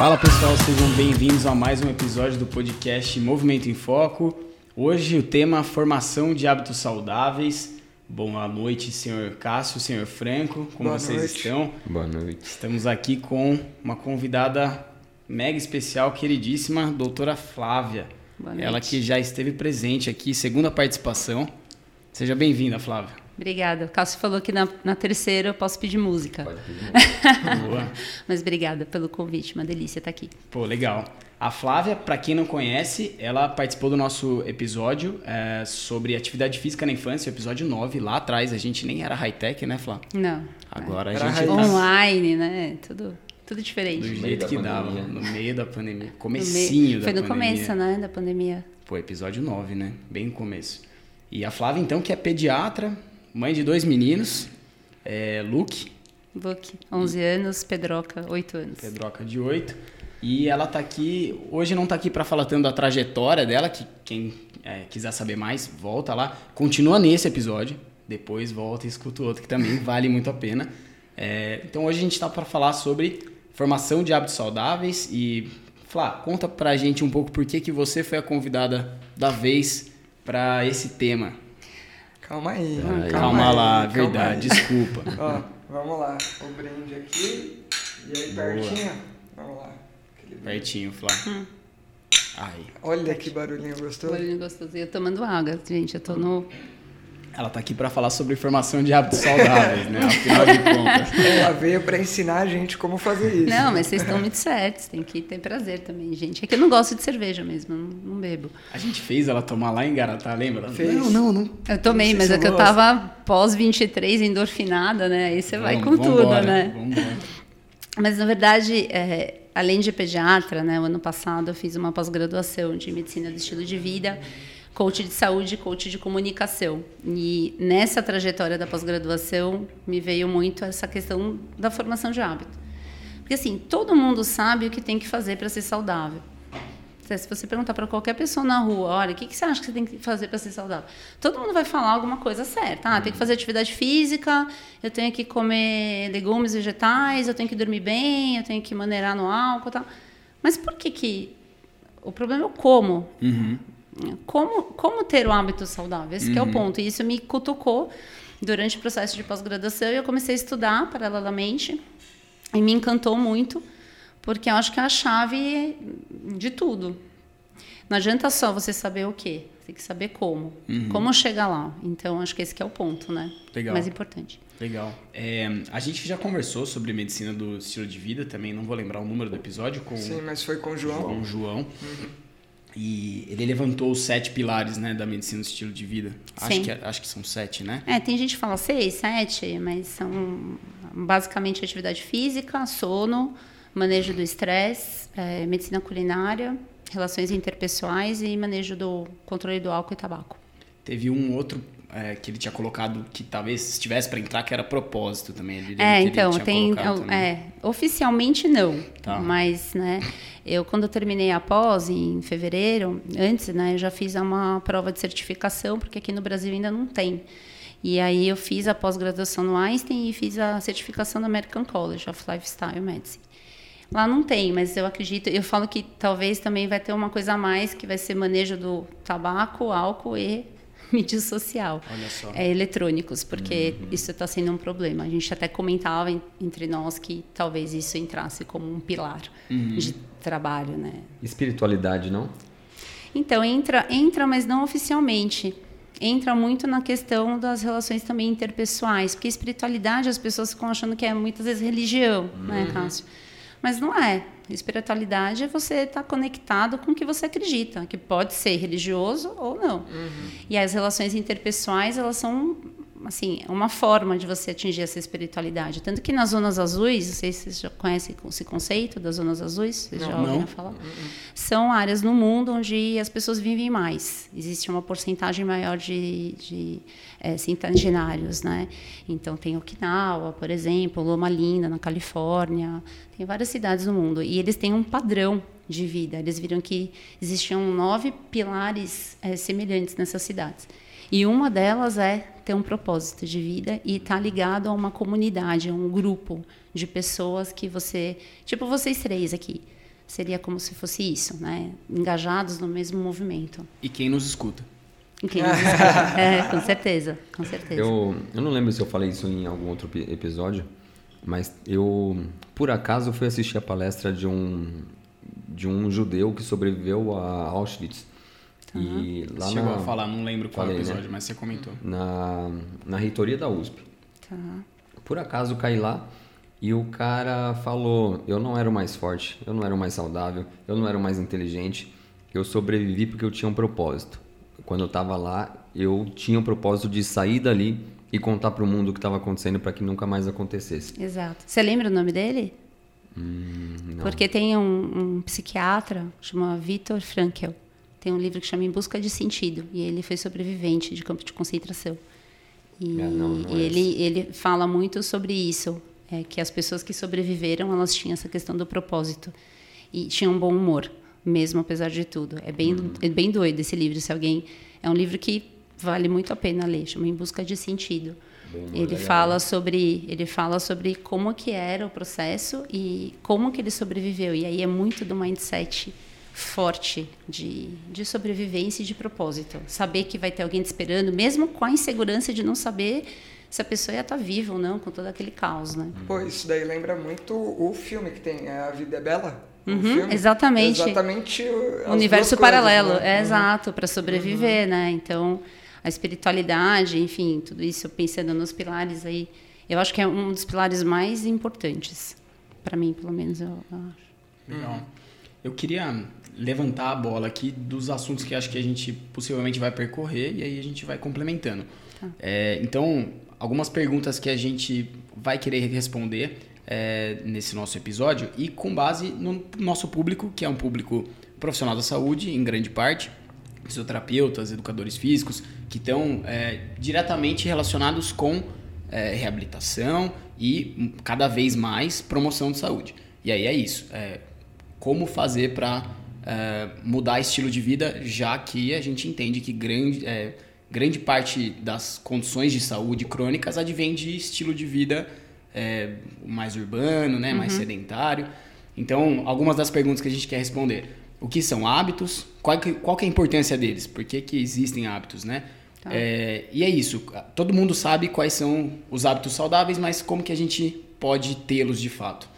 Fala pessoal, sejam bem-vindos a mais um episódio do podcast Movimento em Foco. Hoje o tema formação de hábitos saudáveis. Boa noite, senhor Cássio, senhor Franco, como Boa vocês noite. estão? Boa noite. Estamos aqui com uma convidada mega especial, queridíssima, doutora Flávia. Boa noite. Ela que já esteve presente aqui, segunda participação. Seja bem-vinda, Flávia. Obrigada. O Cássio falou que na, na terceira eu posso pedir música. Pode pedir. Boa. Mas obrigada pelo convite, uma delícia estar aqui. Pô, legal. A Flávia, para quem não conhece, ela participou do nosso episódio é, sobre atividade física na infância, episódio 9. Lá atrás a gente nem era high-tech, né, Flá? Não. Agora Era a gente tá Online, né? Tudo, tudo diferente. do jeito que dava, pandemia. no meio da pandemia. Comecinho meio- da Foi no pandemia. começo, né? Da pandemia. Pô, episódio 9, né? Bem no começo. E a Flávia, então, que é pediatra, mãe de dois meninos, é, Luke, Book, 11 anos, Pedroca, 8 anos. Pedroca de 8. E ela tá aqui, hoje não tá aqui para falar tanto da trajetória dela, que quem é, quiser saber mais, volta lá. Continua nesse episódio, depois volta e escuta o outro, que também vale muito a pena. É, então hoje a gente tá para falar sobre formação de hábitos saudáveis e, Flá, conta pra gente um pouco por que, que você foi a convidada da vez para esse tema. Calma aí. Aí. Calma, aí, lá, calma verdade, aí. desculpa. Ó, vamos lá. O brinde aqui. E aí, Boa. pertinho. Vamos lá. Pertinho, Flá. Ai. Olha que barulhinho gostoso. Barulho gostoso. E eu tomando água, gente. Eu tô no. Ela tá aqui para falar sobre formação de hábitos saudáveis, né? Afinal de contas. Ela veio pra ensinar a gente como fazer isso. Não, mas vocês estão muito certos. Tem que ter prazer também, gente. É que eu não gosto de cerveja mesmo, não, não bebo. A gente fez ela tomar lá em Garatá, lembra? Fez. Não, não, não. Eu tomei, Não mas é que eu gosto. tava pós 23 endorfinada, né? Aí você vai Vamos, com tudo, né? Vambora. Mas na verdade, é, além de pediatra, né, o ano passado eu fiz uma pós-graduação de medicina do estilo de vida, coach de saúde, e coach de comunicação. E nessa trajetória da pós-graduação me veio muito essa questão da formação de hábito. Porque assim, todo mundo sabe o que tem que fazer para ser saudável. Se você perguntar para qualquer pessoa na rua, olha, o que, que você acha que você tem que fazer para ser saudável? Todo mundo vai falar alguma coisa certa. Ah, tem que fazer atividade física, eu tenho que comer legumes, vegetais, eu tenho que dormir bem, eu tenho que maneirar no álcool tal. Mas por que que... O problema é o como. Uhum. Como, como ter o hábito saudável? Esse que é o ponto. E isso me cutucou durante o processo de pós-graduação e eu comecei a estudar paralelamente e me encantou muito, porque eu acho que é a chave de tudo. Não adianta só você saber o quê, você tem que saber como. Como chegar lá. Então, acho que esse que é o ponto, né? Legal. Mais importante. Legal. É, a gente já conversou sobre medicina do estilo de vida também, não vou lembrar o número do episódio, com, Sim, mas foi com o João. com o João. E ele levantou os sete pilares né, da medicina do estilo de vida. Acho Sim. que, acho que são sete, né? É, tem gente que fala seis, sete, mas são basicamente atividade física, sono, manejo do estresse, é, medicina culinária, relações interpessoais e manejo do controle do álcool e tabaco. Teve um outro é, que ele tinha colocado que talvez estivesse para entrar, que era propósito também. Ele, É, então, tem. colocado também. É, oficialmente não. Tá. Mas, né, eu quando eu terminei a pós, em fevereiro, antes, né, eu já fiz uma prova de certificação, porque aqui no Brasil ainda não tem. E aí eu fiz a pós-graduação no Einstein e fiz a certificação no American College of Lifestyle Medicine. Lá não tem, mas eu acredito, eu falo que talvez também vai ter uma coisa a mais, que vai ser manejo do tabaco, álcool e mídia social é, eletrônicos, porque isso está sendo um problema. A gente até comentava en- entre nós que talvez isso entrasse como um pilar de trabalho, né? Espiritualidade, não? Então entra, entra, mas não oficialmente. Entra muito na questão das relações também interpessoais, porque espiritualidade as pessoas ficam achando que é muitas vezes religião, né, Cássio? Mas não é. Espiritualidade é você estar conectado com o que você acredita, que pode ser religioso ou não. E as relações interpessoais, elas são assim, uma forma de você atingir essa espiritualidade. Tanto que nas zonas azuis, não sei se vocês já conhecem esse conceito das zonas azuis, vocês já Não. ouviram falar? São áreas no mundo onde as pessoas vivem mais. Existe uma porcentagem maior de, de eh, centenários, né? Então tem Okinawa, por exemplo, Loma Linda, na Califórnia, tem várias cidades no mundo. E eles têm um padrão de vida. Eles viram que existiam nove pilares eh, semelhantes nessas cidades. E uma delas é ter um propósito de vida e estar ligado a uma comunidade, a um grupo de pessoas que você, tipo vocês três aqui, seria como se fosse isso, né? Engajados no mesmo movimento. E quem nos escuta? E quem nos escuta. é, com certeza, com certeza. Eu, eu não lembro se eu falei isso em algum outro epi- episódio, mas eu, por acaso, fui assistir a palestra de um, de um judeu que sobreviveu a Auschwitz. E lá Você chegou na, a falar, não lembro qual Falei, né? episódio, mas você comentou. na, na reitoria da USP. Tá. Por acaso caí lá e o cara falou: eu não era o mais forte, eu não era o mais saudável, eu não era o mais inteligente, eu sobrevivi porque eu tinha um propósito. Quando eu estava lá, eu tinha o propósito de sair dali e contar para o mundo o que estava acontecendo para que nunca mais acontecesse. Exato. Você lembra o nome dele? Hum. Porque tem um, um psiquiatra, chama Viktor Frankl. Tem um livro que chama Em Busca de Sentido. E ele foi sobrevivente de campo de concentração. E, É, não, não e é ele, ele fala muito sobre isso. É, que as pessoas que sobreviveram, elas tinham essa questão do propósito. E tinham um bom humor, mesmo apesar de tudo. É bem, Hum. é bem doido esse livro. Se alguém... É um livro que vale muito a pena ler. Chama Em Busca de Sentido. Ele legal, fala sobre ele fala sobre como que era o processo e como que ele sobreviveu e aí é muito do mindset forte de, de sobrevivência e de propósito saber que vai ter alguém te esperando mesmo com a insegurança de não saber se a pessoa ia estar viva ou não com todo aquele caos né Pô, isso daí lembra muito o filme que tem, é A Vida é Bela. o Uhum, filme. exatamente. Exatamente. o- universo duas coisas, paralelo né? é exato para sobreviver né então a espiritualidade enfim tudo isso pensando nos pilares aí eu acho que é um dos pilares mais importantes para mim pelo menos eu, eu acho Legal. Eu queria levantar a bola aqui dos assuntos que acho que a gente possivelmente vai percorrer e aí a gente vai complementando. É, então, algumas perguntas que a gente vai querer responder é, nesse nosso episódio e com base no nosso público, que é um público profissional da saúde, em grande parte, fisioterapeutas, educadores físicos, que estão é, diretamente relacionados com é, reabilitação e cada vez mais promoção de saúde. E aí é isso. é, como fazer para mudar estilo de vida, já que a gente entende que grande, é, grande parte das condições de saúde crônicas advém de estilo de vida é, mais urbano, né, mais sedentário. Então, algumas das perguntas que a gente quer responder. O que são hábitos? Qual que, qual que é a importância deles? Por que, que existem hábitos, né? Tá. É, e é isso. Todo mundo sabe quais são os hábitos saudáveis, mas como que a gente pode tê-los de fato?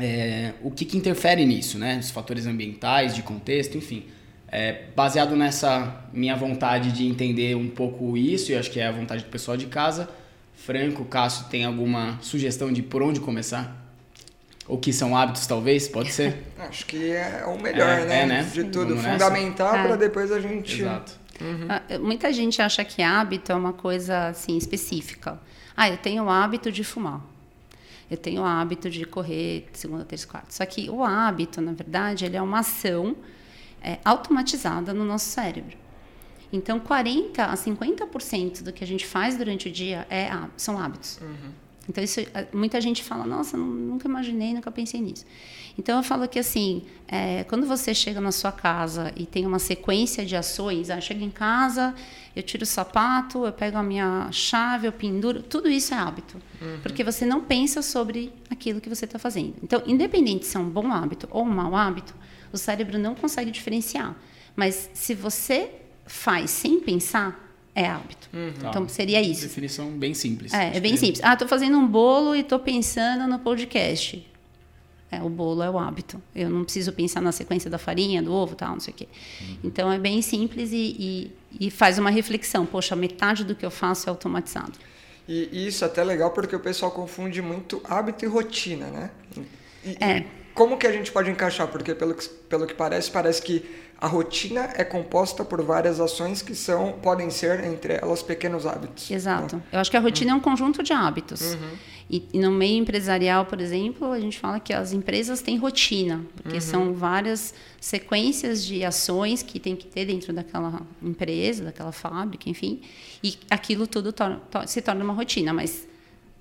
É, o que, que interfere nisso, né? Os fatores ambientais, de contexto, enfim. É, baseado nessa minha vontade de entender um pouco isso, e acho que é a vontade do pessoal de casa, Franco, Cássio, tem alguma sugestão de por onde começar? Ou que são hábitos, talvez? Pode ser? Acho que é o melhor, É, né? é, né? De tudo. Vamos? Fundamental É. para depois a gente. Exato. Ah, Muita gente acha que hábito é uma coisa assim específica. Ah, eu tenho o hábito de fumar. Eu tenho o hábito de correr segunda, terça, quarta. Só que o hábito, na verdade, ele é uma ação é, automatizada no nosso cérebro. Então, 40 a 50% do que a gente faz durante o dia é, são hábitos. Então, isso, eh, muita gente fala, nossa, nu- nunca imaginei, nunca pensei nisso. Então, eu falo que, assim, eh, quando você chega na sua casa e tem uma sequência de ações, ah, chego em casa, eu tiro o sapato, eu pego a minha chave, eu penduro, tudo isso é hábito. Porque você não pensa sobre aquilo que você está fazendo. Então, independente se é um bom hábito ou um mau hábito, o cérebro não consegue diferenciar. Mas se você faz sem pensar, é hábito. Então, seria isso. Definição bem simples. É, é bem simples. Ah, tô fazendo um bolo e tô pensando no podcast. É, o bolo é o hábito. Eu não preciso pensar na sequência da farinha, do ovo, tal, não sei o quê. Então é bem simples e, e, e faz uma reflexão. Poxa, metade do que eu faço é automatizado. E e isso é até legal porque o pessoal confunde muito hábito e rotina, né? E É. Como que a gente pode encaixar? Porque pelo que, pelo que parece, parece que a rotina é composta por várias ações que são podem ser entre elas pequenos hábitos. Exato. Eu acho que a rotina é um conjunto de hábitos. E, e no meio empresarial, por exemplo, a gente fala que as empresas têm rotina, porque são várias sequências de ações que tem que ter dentro daquela empresa, daquela fábrica, enfim. E aquilo tudo tor- to- se torna uma rotina, mas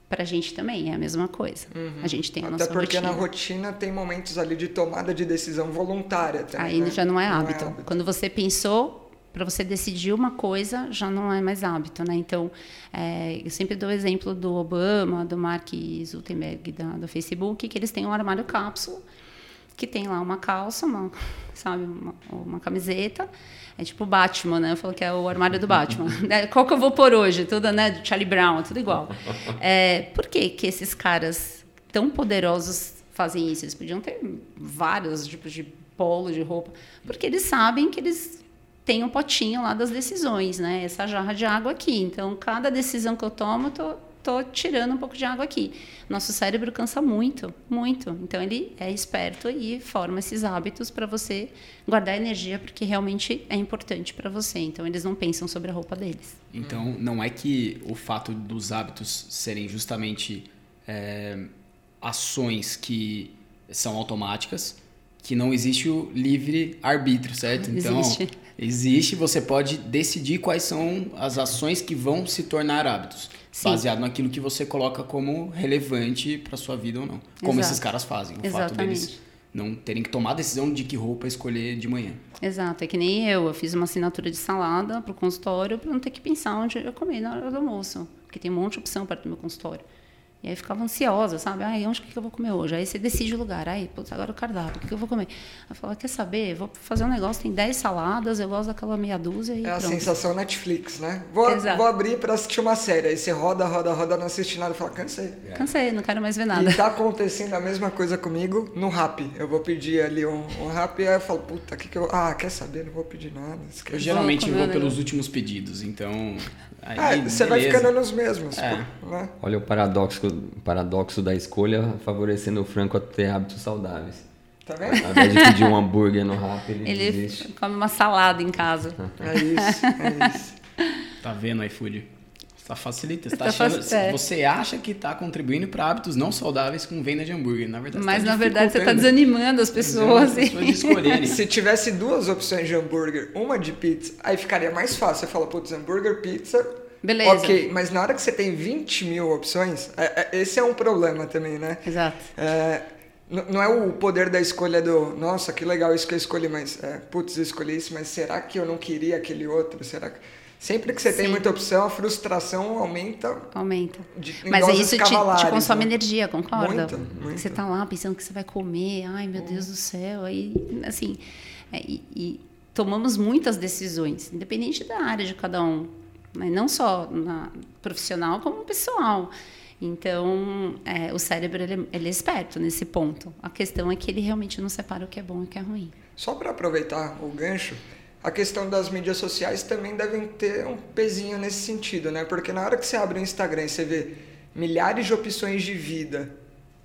para a gente também é a mesma coisa. A gente tem a Até nossa porque rotina. na rotina tem momentos ali de tomada de decisão voluntária também. Aí né? já não é hábito. Quando você pensou, para você decidir uma coisa, já não é mais hábito, né? Então, é, eu sempre dou o exemplo do Obama, do Mark Zuckerberg, da, do Facebook, que eles têm um armário cápsula, que tem lá uma calça, uma, sabe, uma, uma camiseta. É tipo Batman, né? Eu falo que é o armário do Batman. É, Qual que eu vou pôr hoje? Tudo, né? Do Charlie Brown, tudo igual. É, por que, que esses caras tão poderosos fazem isso? Eles podiam ter vários tipos de polo, de roupa. Porque eles sabem que eles têm um potinho lá das decisões, né? Essa jarra de água aqui. Então, cada decisão que eu tomo, eu tô, tô tirando um pouco de água aqui. Nosso cérebro cansa muito, muito. Então, ele é esperto e forma esses hábitos para você guardar energia, porque realmente é importante para você. Então, eles não pensam sobre a roupa deles. Então, não é que o fato dos hábitos serem justamente é, ações que são automáticas, que não existe o livre arbítrio, certo? Então, Existe. existe, você pode decidir quais são as ações que vão se tornar hábitos, Sim. baseado naquilo que você coloca como relevante para sua vida ou não. Como Exato. esses caras fazem, o fato Exatamente. deles não terem que tomar a decisão de que roupa escolher de manhã. Exato, é que nem eu. Eu fiz uma assinatura de salada para o consultório para não ter que pensar onde eu comer na hora do almoço. Porque tem um monte de opção perto do meu consultório. E aí ficava ansiosa, sabe? Ai, onde que eu vou comer hoje? Aí você decide o lugar. Ai, putz, agora o cardápio, o que que eu vou comer? Eu falava, quer saber? Vou fazer um negócio, tem 10 saladas, eu gosto daquela meia dúzia e É a pronto. sensação Netflix, né? Vou, Exato. vou abrir pra assistir uma série. Aí você roda, roda, roda, não assiste nada e fala, cansei. Cansei, não quero mais ver nada. E tá acontecendo a mesma coisa comigo no rap. Eu vou pedir ali um, um rap e aí eu falo, puta, que que eu. Ah, quer saber? Não vou pedir nada. esquece. Eu geralmente comer vou um pelos últimos pedidos, então. Aí, Ah, você vai ficando nos mesmos, É. pô, né? Olha o paradoxo, paradoxo da escolha favorecendo o Franco a ter hábitos saudáveis. Tá vendo? Ao invés de pedir um hambúrguer no rap, ele, Ele desiste. come uma salada em casa. É isso, é isso. Tá vendo, iFood? Tá facilita. Você, tá Tá achando- faci- é. você acha que tá contribuindo para hábitos não saudáveis com venda de hambúrguer. Na verdade, Mas tá na verdade você está desanimando as pessoas. As pessoas de escolherem. Se tivesse duas opções de hambúrguer, uma de pizza, aí ficaria mais fácil. Você fala, putz, hambúrguer, pizza. Beleza. Ok, mas na hora que você tem 20 mil opções, é- é- esse é um problema também, né? Exato. É, não é o poder da escolha do, nossa, que legal isso que eu escolhi, mas, é, putz, eu escolhi isso, mas será que eu não queria aquele outro? Será que... Sempre que você tem Sim. muita opção, a frustração aumenta. Aumenta. De- Mas aí doses isso te, te cavalares, consome né? energia, concorda? Muita, muita. Você tá lá pensando que você vai comer, ai meu Deus do céu, aí assim, é, e, e tomamos muitas decisões, independente da área de cada um, né? não só na profissional como pessoal. Então, é, o cérebro ele, ele é esperto nesse ponto. A questão é que ele realmente não separa o que é bom e o que é ruim. Só para aproveitar o gancho, a questão das mídias sociais também devem ter um pezinho nesse sentido, né? Porque na hora que você abre o Instagram e você vê milhares de opções de vida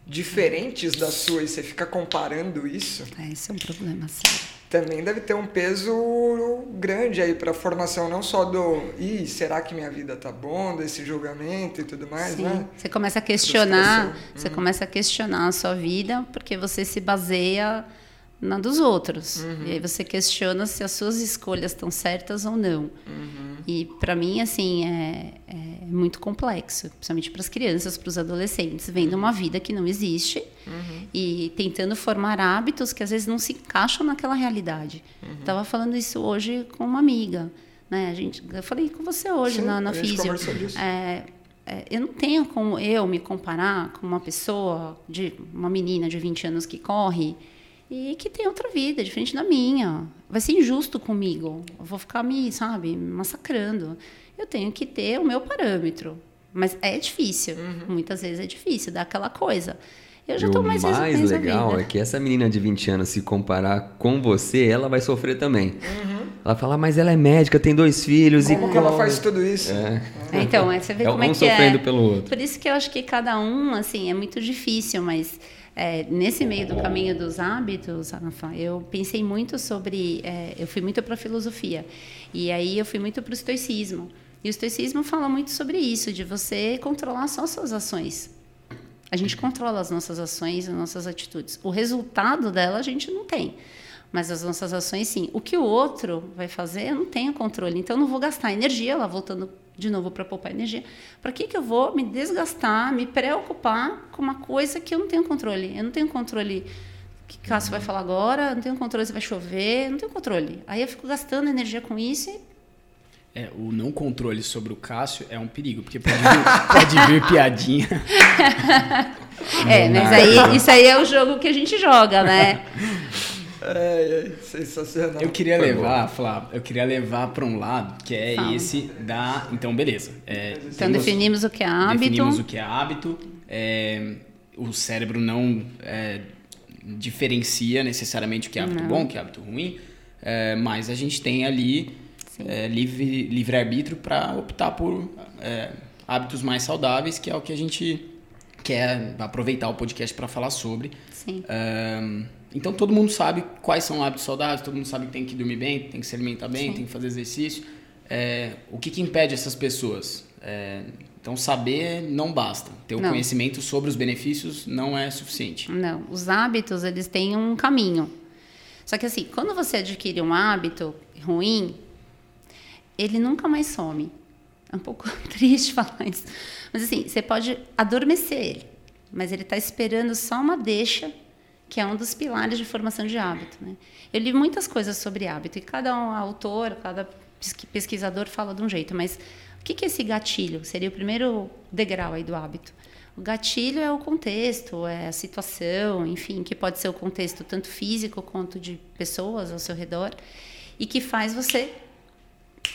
diferentes da sua e você fica comparando isso, É, esse é um problema sério. Também deve ter um peso grande aí para a formação não só do, ih, será que minha vida tá bom, desse julgamento e tudo mais, Sim. né? Você começa a questionar, você começa a questionar a sua vida porque você se baseia na dos outros. E aí você questiona se as suas escolhas estão certas ou não. E para mim assim é, é muito complexo, principalmente para as crianças, para os adolescentes, vendo uma vida que não existe e tentando formar hábitos que às vezes não se encaixam naquela realidade. Estava falando isso hoje com uma amiga, né? A gente, eu falei com você hoje Sim, na, na a gente físio. conversou disso. É, é, eu não tenho como eu me comparar com uma pessoa, de uma menina de 20 anos que corre e que tem outra vida, diferente da minha. Vai ser injusto comigo. Eu vou ficar me, sabe, massacrando. Eu tenho que ter o meu parâmetro. Mas é difícil. Muitas vezes é difícil, dá aquela coisa. Eu já e o mais mais resolvida. legal é que essa menina de 20 anos se comparar com você, ela vai sofrer também. Ela fala, mas ela é médica, tem dois filhos Como e que ela corre." faz tudo isso? É. É, Então, é, você vê É como é um que é. sofrendo pelo outro. Por isso que eu acho que cada um, assim, é muito difícil, mas é, nesse meio do caminho dos hábitos, Rafa, eu pensei muito sobre, é, eu fui muito para a filosofia e aí eu fui muito para o estoicismo. E o estoicismo fala muito sobre isso, de você controlar só suas ações. A gente controla as nossas ações, as nossas atitudes. O resultado dela a gente não tem. Mas as nossas ações, sim. O que o outro vai fazer, eu não tenho controle. Então, eu não vou gastar energia, lá voltando de novo para poupar energia. Para que, que eu vou me desgastar, me preocupar com uma coisa que eu não tenho controle? Eu não tenho controle que Cássio vai falar agora, eu não tenho controle se vai chover, não tenho controle. Aí eu fico gastando energia com isso e É, o não controle sobre o Cássio é um perigo, porque pode vir, pode vir piadinha. É, mas aí isso aí é o jogo que a gente joga, né? É, é sensacional. Eu queria Foi levar, Flávio, eu queria levar para um lado que é Fala. esse da. Então, beleza. É, Então temos- definimos o que é hábito. Definimos o que é hábito. é, o cérebro não é, diferencia necessariamente o que é hábito Não. bom, o que é hábito ruim, é, mas a gente tem ali é, livre, livre arbítrio para optar por é, hábitos mais saudáveis, que é o que a gente quer aproveitar o podcast para falar sobre. Sim. Então todo mundo sabe quais são hábitos saudáveis, todo mundo sabe que tem que dormir bem, tem que se alimentar bem, Sim. tem que fazer exercício. É, o que, que impede essas pessoas? É, então saber não basta. Ter o Não. conhecimento sobre os benefícios não é suficiente. Não, os hábitos, eles têm um caminho. Só que assim, quando você adquire um hábito ruim, ele nunca mais some. É um pouco triste falar isso. Mas assim, você pode adormecer ele, mas ele está esperando só uma deixa, que é um dos pilares de formação de hábito. Né? Eu li muitas coisas sobre hábito, e cada um autor, cada pesqui- pesquisador fala de um jeito, mas o que que é esse gatilho? Seria o primeiro degrau aí do hábito. O gatilho é o contexto, é a situação, enfim, que pode ser o contexto tanto físico quanto de pessoas ao seu redor, e que faz você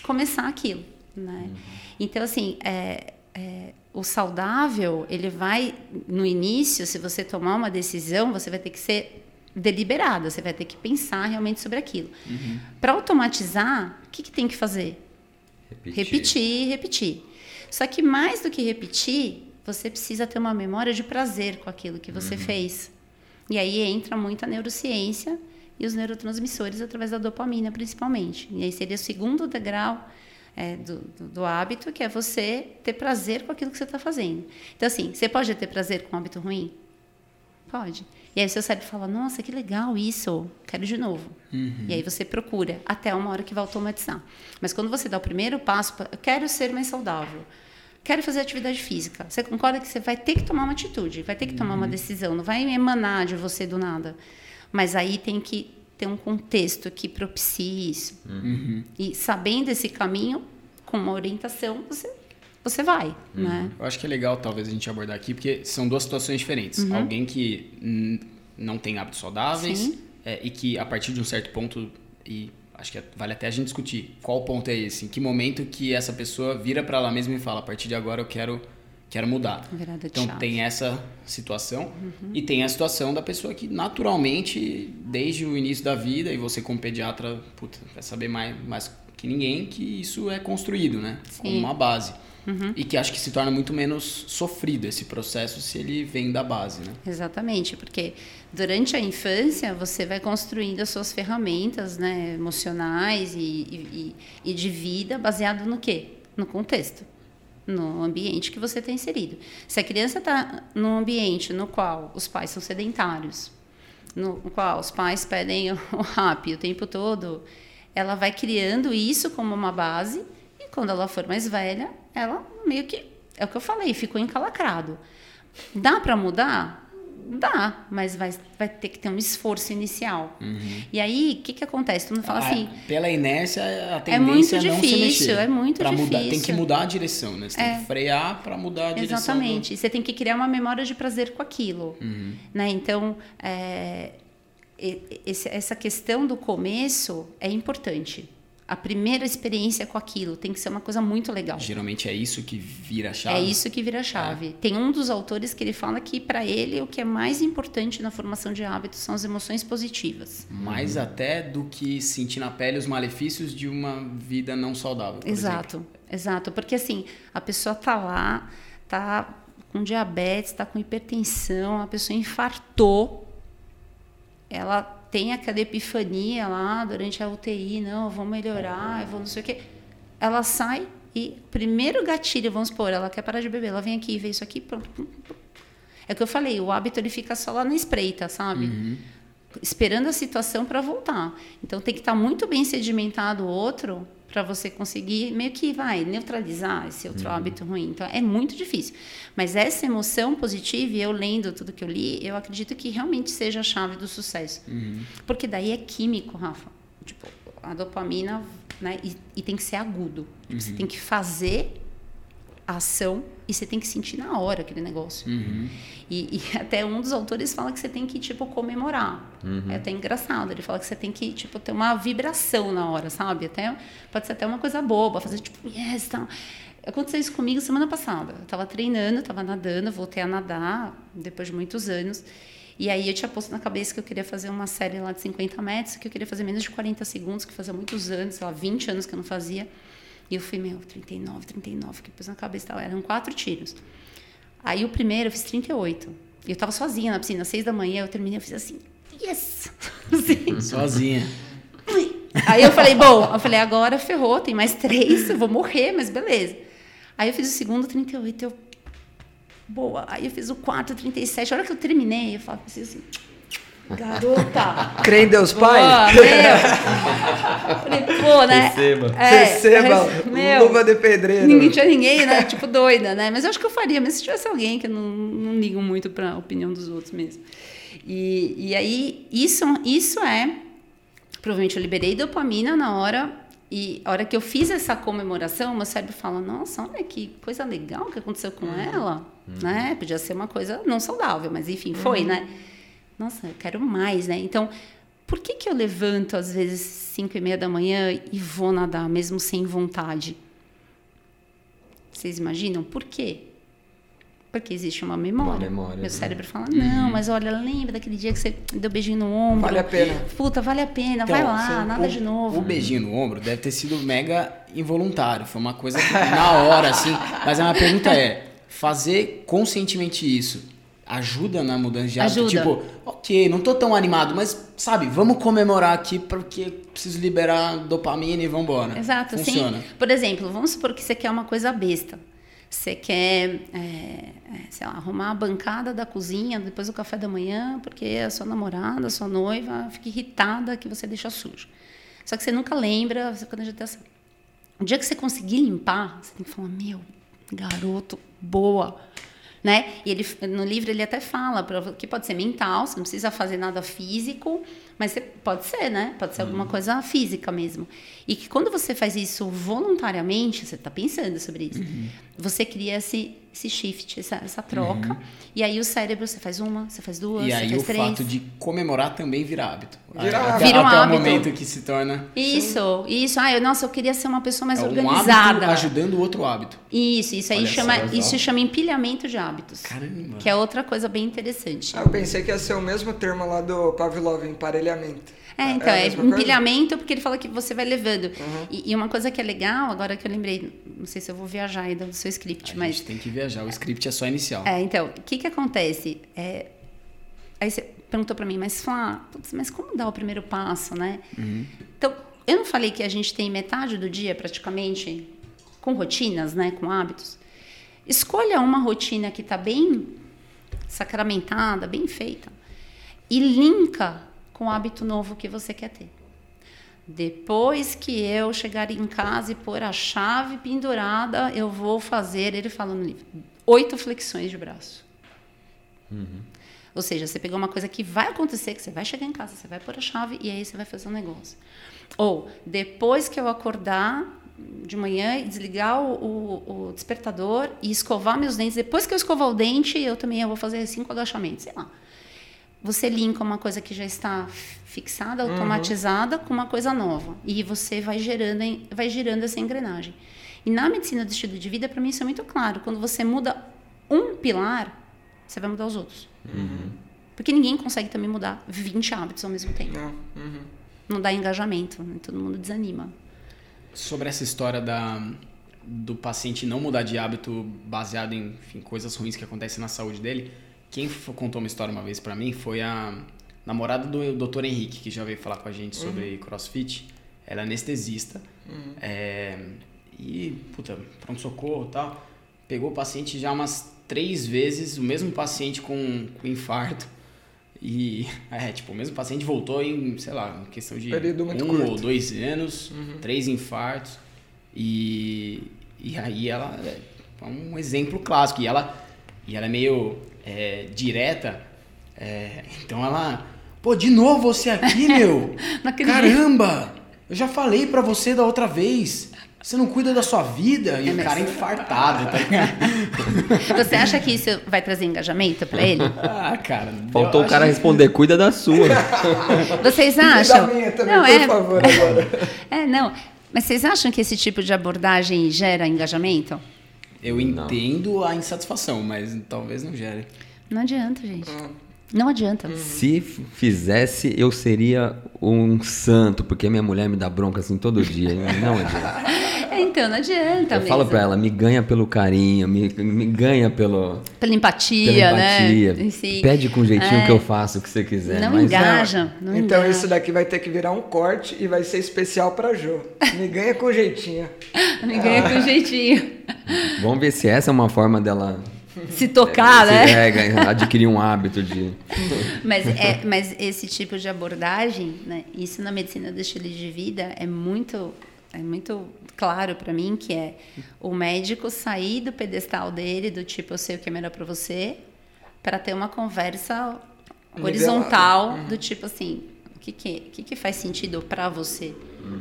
começar aquilo, né? Então, assim, é, é, o saudável, ele vai, no início, se você tomar uma decisão, você vai ter que ser deliberada, você vai ter que pensar realmente sobre aquilo. Para automatizar, o que, que tem que fazer? Repetir, repetir. Só que mais do que repetir, você precisa ter uma memória de prazer com aquilo que você fez. E aí entra muito a neurociência e os neurotransmissores através da dopamina, principalmente. E aí seria o segundo degrau é, do, do, do hábito, que é você ter prazer com aquilo que você está fazendo. Então, assim, você pode ter prazer com um hábito ruim? Pode. E aí o seu cérebro fala, nossa, que legal isso, quero de novo. E aí você procura, até uma hora que vai automatizar. Mas quando você dá o primeiro passo, eu quero ser mais saudável, quero fazer atividade física, você concorda que você vai ter que tomar uma atitude, vai ter que tomar uma decisão, não vai emanar de você do nada. Mas aí tem que ter um contexto que propicie isso. E sabendo esse caminho, com uma orientação, você, você vai, né? Eu acho que é legal talvez a gente abordar aqui, porque são duas situações diferentes. Alguém que não tem hábitos saudáveis é, e que a partir de um certo ponto, e acho que vale até a gente discutir qual ponto é esse, em que momento que essa pessoa vira para ela mesma e fala, a partir de agora eu quero, quero mudar. Virada de Então chave. tem essa situação e tem a situação da pessoa que naturalmente, desde o início da vida, e você como pediatra, puta, vai saber mais, mais que ninguém que isso é construído, né? Como Sim. uma base. E que acho que se torna muito menos sofrido esse processo se ele vem da base, né? Exatamente, porque durante a infância você vai construindo as suas ferramentas né, emocionais e, e, e de vida baseado no quê? No contexto, no ambiente que você está inserido. Se a criança está num ambiente no qual os pais são sedentários, no qual os pais pedem o RAP o tempo todo, ela vai criando isso como uma base e quando ela for mais velha, ela meio que, é o que eu falei, ficou encalacrado. Dá para mudar? Dá, mas vai, vai ter que ter um esforço inicial. E aí, o que, que acontece? Todo mundo fala Ah, assim, pela inércia, a tendência É muito é não se difícil, mexer. é muito Pra Mudar, tem que difícil. mudar a direção, né? Você tem É. que frear para mudar a direção. do- Exatamente. E você tem que criar uma memória de prazer com aquilo. Né? Então, é, esse- essa questão do começo é importante. A primeira experiência com aquilo tem que ser uma coisa muito legal. Geralmente é isso que vira a chave. É isso que vira a chave. Tem um dos autores que ele fala que, para ele, o que é mais importante na formação de hábitos são as emoções positivas. Mais até do que sentir na pele os malefícios de uma vida não saudável. por exemplo. Exato, exato. Porque assim, a pessoa tá lá, tá com diabetes, tá com hipertensão, a pessoa infartou, ela tem aquela epifania lá durante a UTI, não, eu vou melhorar, eu vou não sei o quê. Ela sai e, primeiro gatilho, vamos supor, ela quer parar de beber, ela vem aqui vê isso aqui, pronto. É o que eu falei, o hábito ele fica só lá na espreita, sabe? Esperando a situação para voltar. Então tem que estar muito bem sedimentado o outro para você conseguir meio que vai neutralizar esse outro hábito ruim. Então é muito difícil. Mas essa emoção positiva, eu lendo tudo que eu li, eu acredito que realmente seja a chave do sucesso. Porque daí é químico, Rafa. Tipo, a dopamina, né? E, e tem que ser agudo. Tipo, Você tem que fazer a ação e você tem que sentir na hora aquele negócio. E, e até um dos autores fala que você tem que, tipo, comemorar. É até engraçado. Ele fala que você tem que, tipo, ter uma vibração na hora, sabe? Até, pode ser até uma coisa boba, fazer, tipo, yes, tal. Aconteceu isso comigo semana passada. Eu tava treinando, tava nadando, voltei a nadar depois de muitos anos. E aí eu tinha posto na cabeça que eu queria fazer uma série lá de 50 metros, que eu queria fazer menos de 40 segundos, que fazia muitos anos, sei lá, 20 anos que eu não fazia. E eu fui, meu, 39, 39, que pus na cabeça, tal. eram quatro tiros. Aí o primeiro eu fiz 38. E eu tava sozinha na piscina, às seis da manhã, eu terminei, eu fiz assim, yes! Assim. Sozinha. Aí eu falei, bom, eu falei, agora ferrou, tem mais três, eu vou morrer, mas beleza. Aí eu fiz o segundo, 38, eu. Boa. Aí eu fiz o quarto, 37. A hora que eu terminei, eu falei assim, garota. Crê em Deus Pai? Pô, meu. Falei, pô, né? Receba. É, Receba meu, luva de pedreiro. Ninguém tinha ninguém, né? Tipo, doida, né? Mas eu acho que eu faria, mas se tivesse alguém que eu não, não ligo muito para a opinião dos outros mesmo. E, e aí, isso, isso é. Provavelmente eu liberei dopamina na hora. E a hora que eu fiz essa comemoração, meu cérebro fala: Nossa, olha que coisa legal que aconteceu com ela. Né? Podia ser uma coisa não saudável, mas enfim, foi, né? Nossa, eu quero mais, né? Então, por que, que eu levanto às vezes 5 e meia da manhã e vou nadar, mesmo sem vontade? Vocês imaginam? Por quê? Porque existe uma memória. Uma memória, Meu né? cérebro fala, não, mas olha, lembra daquele dia que você deu beijinho no ombro? Vale a pena. Puta, vale a pena, Então, vai lá, sim, nada o- de novo. O beijinho no ombro deve ter sido mega involuntário. Foi uma coisa que, na hora, assim. Mas a minha pergunta é: fazer conscientemente isso ajuda na mudança de hábito? Ajuda. Tipo, ok, não tô tão animado, mas sabe, vamos comemorar aqui porque preciso liberar dopamina e vambora. Exato, Funciona. sim. Por exemplo, vamos supor que você quer uma coisa besta. Você quer, é, é, sei lá, arrumar a bancada da cozinha depois do café da manhã, porque a sua namorada, a sua noiva fica irritada que você deixa sujo. Só que você nunca lembra, você já tá assim. O dia que você conseguir limpar, você tem que falar, meu, garoto, boa. Né? E ele, no livro ele até fala que pode ser mental, você não precisa fazer nada físico, mas você, pode ser, né? Pode ser alguma coisa física mesmo. E que quando você faz isso voluntariamente, você está pensando sobre isso, você cria esse, esse shift, essa, essa troca. E aí o cérebro, você faz uma, você faz duas, E você aí faz o três. fato de comemorar também vira hábito. Vira Até-. Vira um até hábito. o momento que se torna Isso, isso. Ah, eu, nossa, eu queria ser uma pessoa mais é um organizada. hábito ajudando o outro hábito. Isso, isso aí Olha chama, isso chama empilhamento de hábitos. Caramba. Que é outra coisa bem interessante. Ah, eu pensei que ia ser o mesmo termo lá do Pavlov, emparelhamento. É, então, a é, coisa? empilhamento, porque ele fala que você vai levando. Uhum. E, e uma coisa que é legal, agora que eu lembrei, não sei se eu vou viajar ainda do seu script, A mas. gente tem que viajar, o script é só inicial. É, então, o que que acontece? É, aí você perguntou pra mim, mas Flá, putz, mas como dar o primeiro passo, né? Uhum. Então, eu não falei que a gente tem metade do dia praticamente com rotinas, né, com hábitos. Escolha uma rotina que está bem sacramentada, bem feita e linka com o hábito novo que você quer ter. Depois que eu chegar em casa e pôr a chave pendurada, eu vou fazer, ele fala no livro, oito flexões de braço. Ou seja, você pegou uma coisa que vai acontecer, que você vai chegar em casa, você vai pôr a chave e aí você vai fazer um negócio. Ou, depois que eu acordar de manhã e desligar o, o- o despertador e escovar meus dentes, depois que eu escovar o dente, eu também eu vou fazer cinco agachamentos, sei lá. Você linka uma coisa que já está fixada, automatizada, com uma coisa nova. E você vai gerando, vai girando essa engrenagem. E na medicina do estilo de vida, para mim, isso é muito claro. Quando você muda um pilar, você vai mudar os outros. Porque ninguém consegue também mudar 20 hábitos ao mesmo tempo. Não. Uhum. Não dá engajamento, né? todo mundo desanima. Sobre essa história da, do paciente não mudar de hábito baseado em enfim, coisas ruins que acontecem na saúde dele, quem contou uma história uma vez pra mim foi a namorada do Dr. Henrique, que já veio falar com a gente sobre crossfit. Ela é anestesista. é, e, puta, pronto-socorro e tal. Pegou o paciente já umas três vezes, o mesmo paciente com, com infarto. E, é, tipo, o mesmo paciente voltou em, sei lá, em questão de Período muito um curto. Uhum. ou dois anos, três infartos. E, e aí ela é um exemplo clássico. E ela, e ela é meio é, direta. é, então ela, pô, de novo você aqui, meu? Caramba! Eu já falei pra você da outra vez. Você não cuida da sua vida? E É o cara infartado, tá ligado? Você acha que isso vai trazer engajamento pra ele? Ah, cara. Faltou o cara acho- responder, cuida da sua. Vocês E da acham? minha também, não, por é, favor, agora. é, não. Mas vocês acham que esse tipo de abordagem gera engajamento? Eu entendo a insatisfação, mas talvez não gere. Não adianta, gente. Não adianta. Se f- fizesse, eu seria um santo, porque minha mulher me dá bronca assim todo dia. Não adianta. Então, não adianta Eu mesmo. falo pra ela, me ganha pelo carinho, me, me ganha pelo, Pela empatia, pela empatia. né? Em si. Pede com jeitinho É. que eu faço o que você quiser. Não mas engaja. Não então engaja. isso daqui vai ter que virar um corte e vai ser especial pra Jô. Me ganha com jeitinho. Me ganha com jeitinho. Vamos ver se essa é uma forma dela Se tocar, se- né? é, ganhar- adquirir um hábito de. Mas, é, mas esse tipo de abordagem, né, isso na medicina do estilo de vida é muito, é muito claro para mim que é o médico sair do pedestal dele, do tipo eu sei o que é melhor para você, para ter uma conversa horizontal do tipo assim, o que que, o que, que faz sentido para você?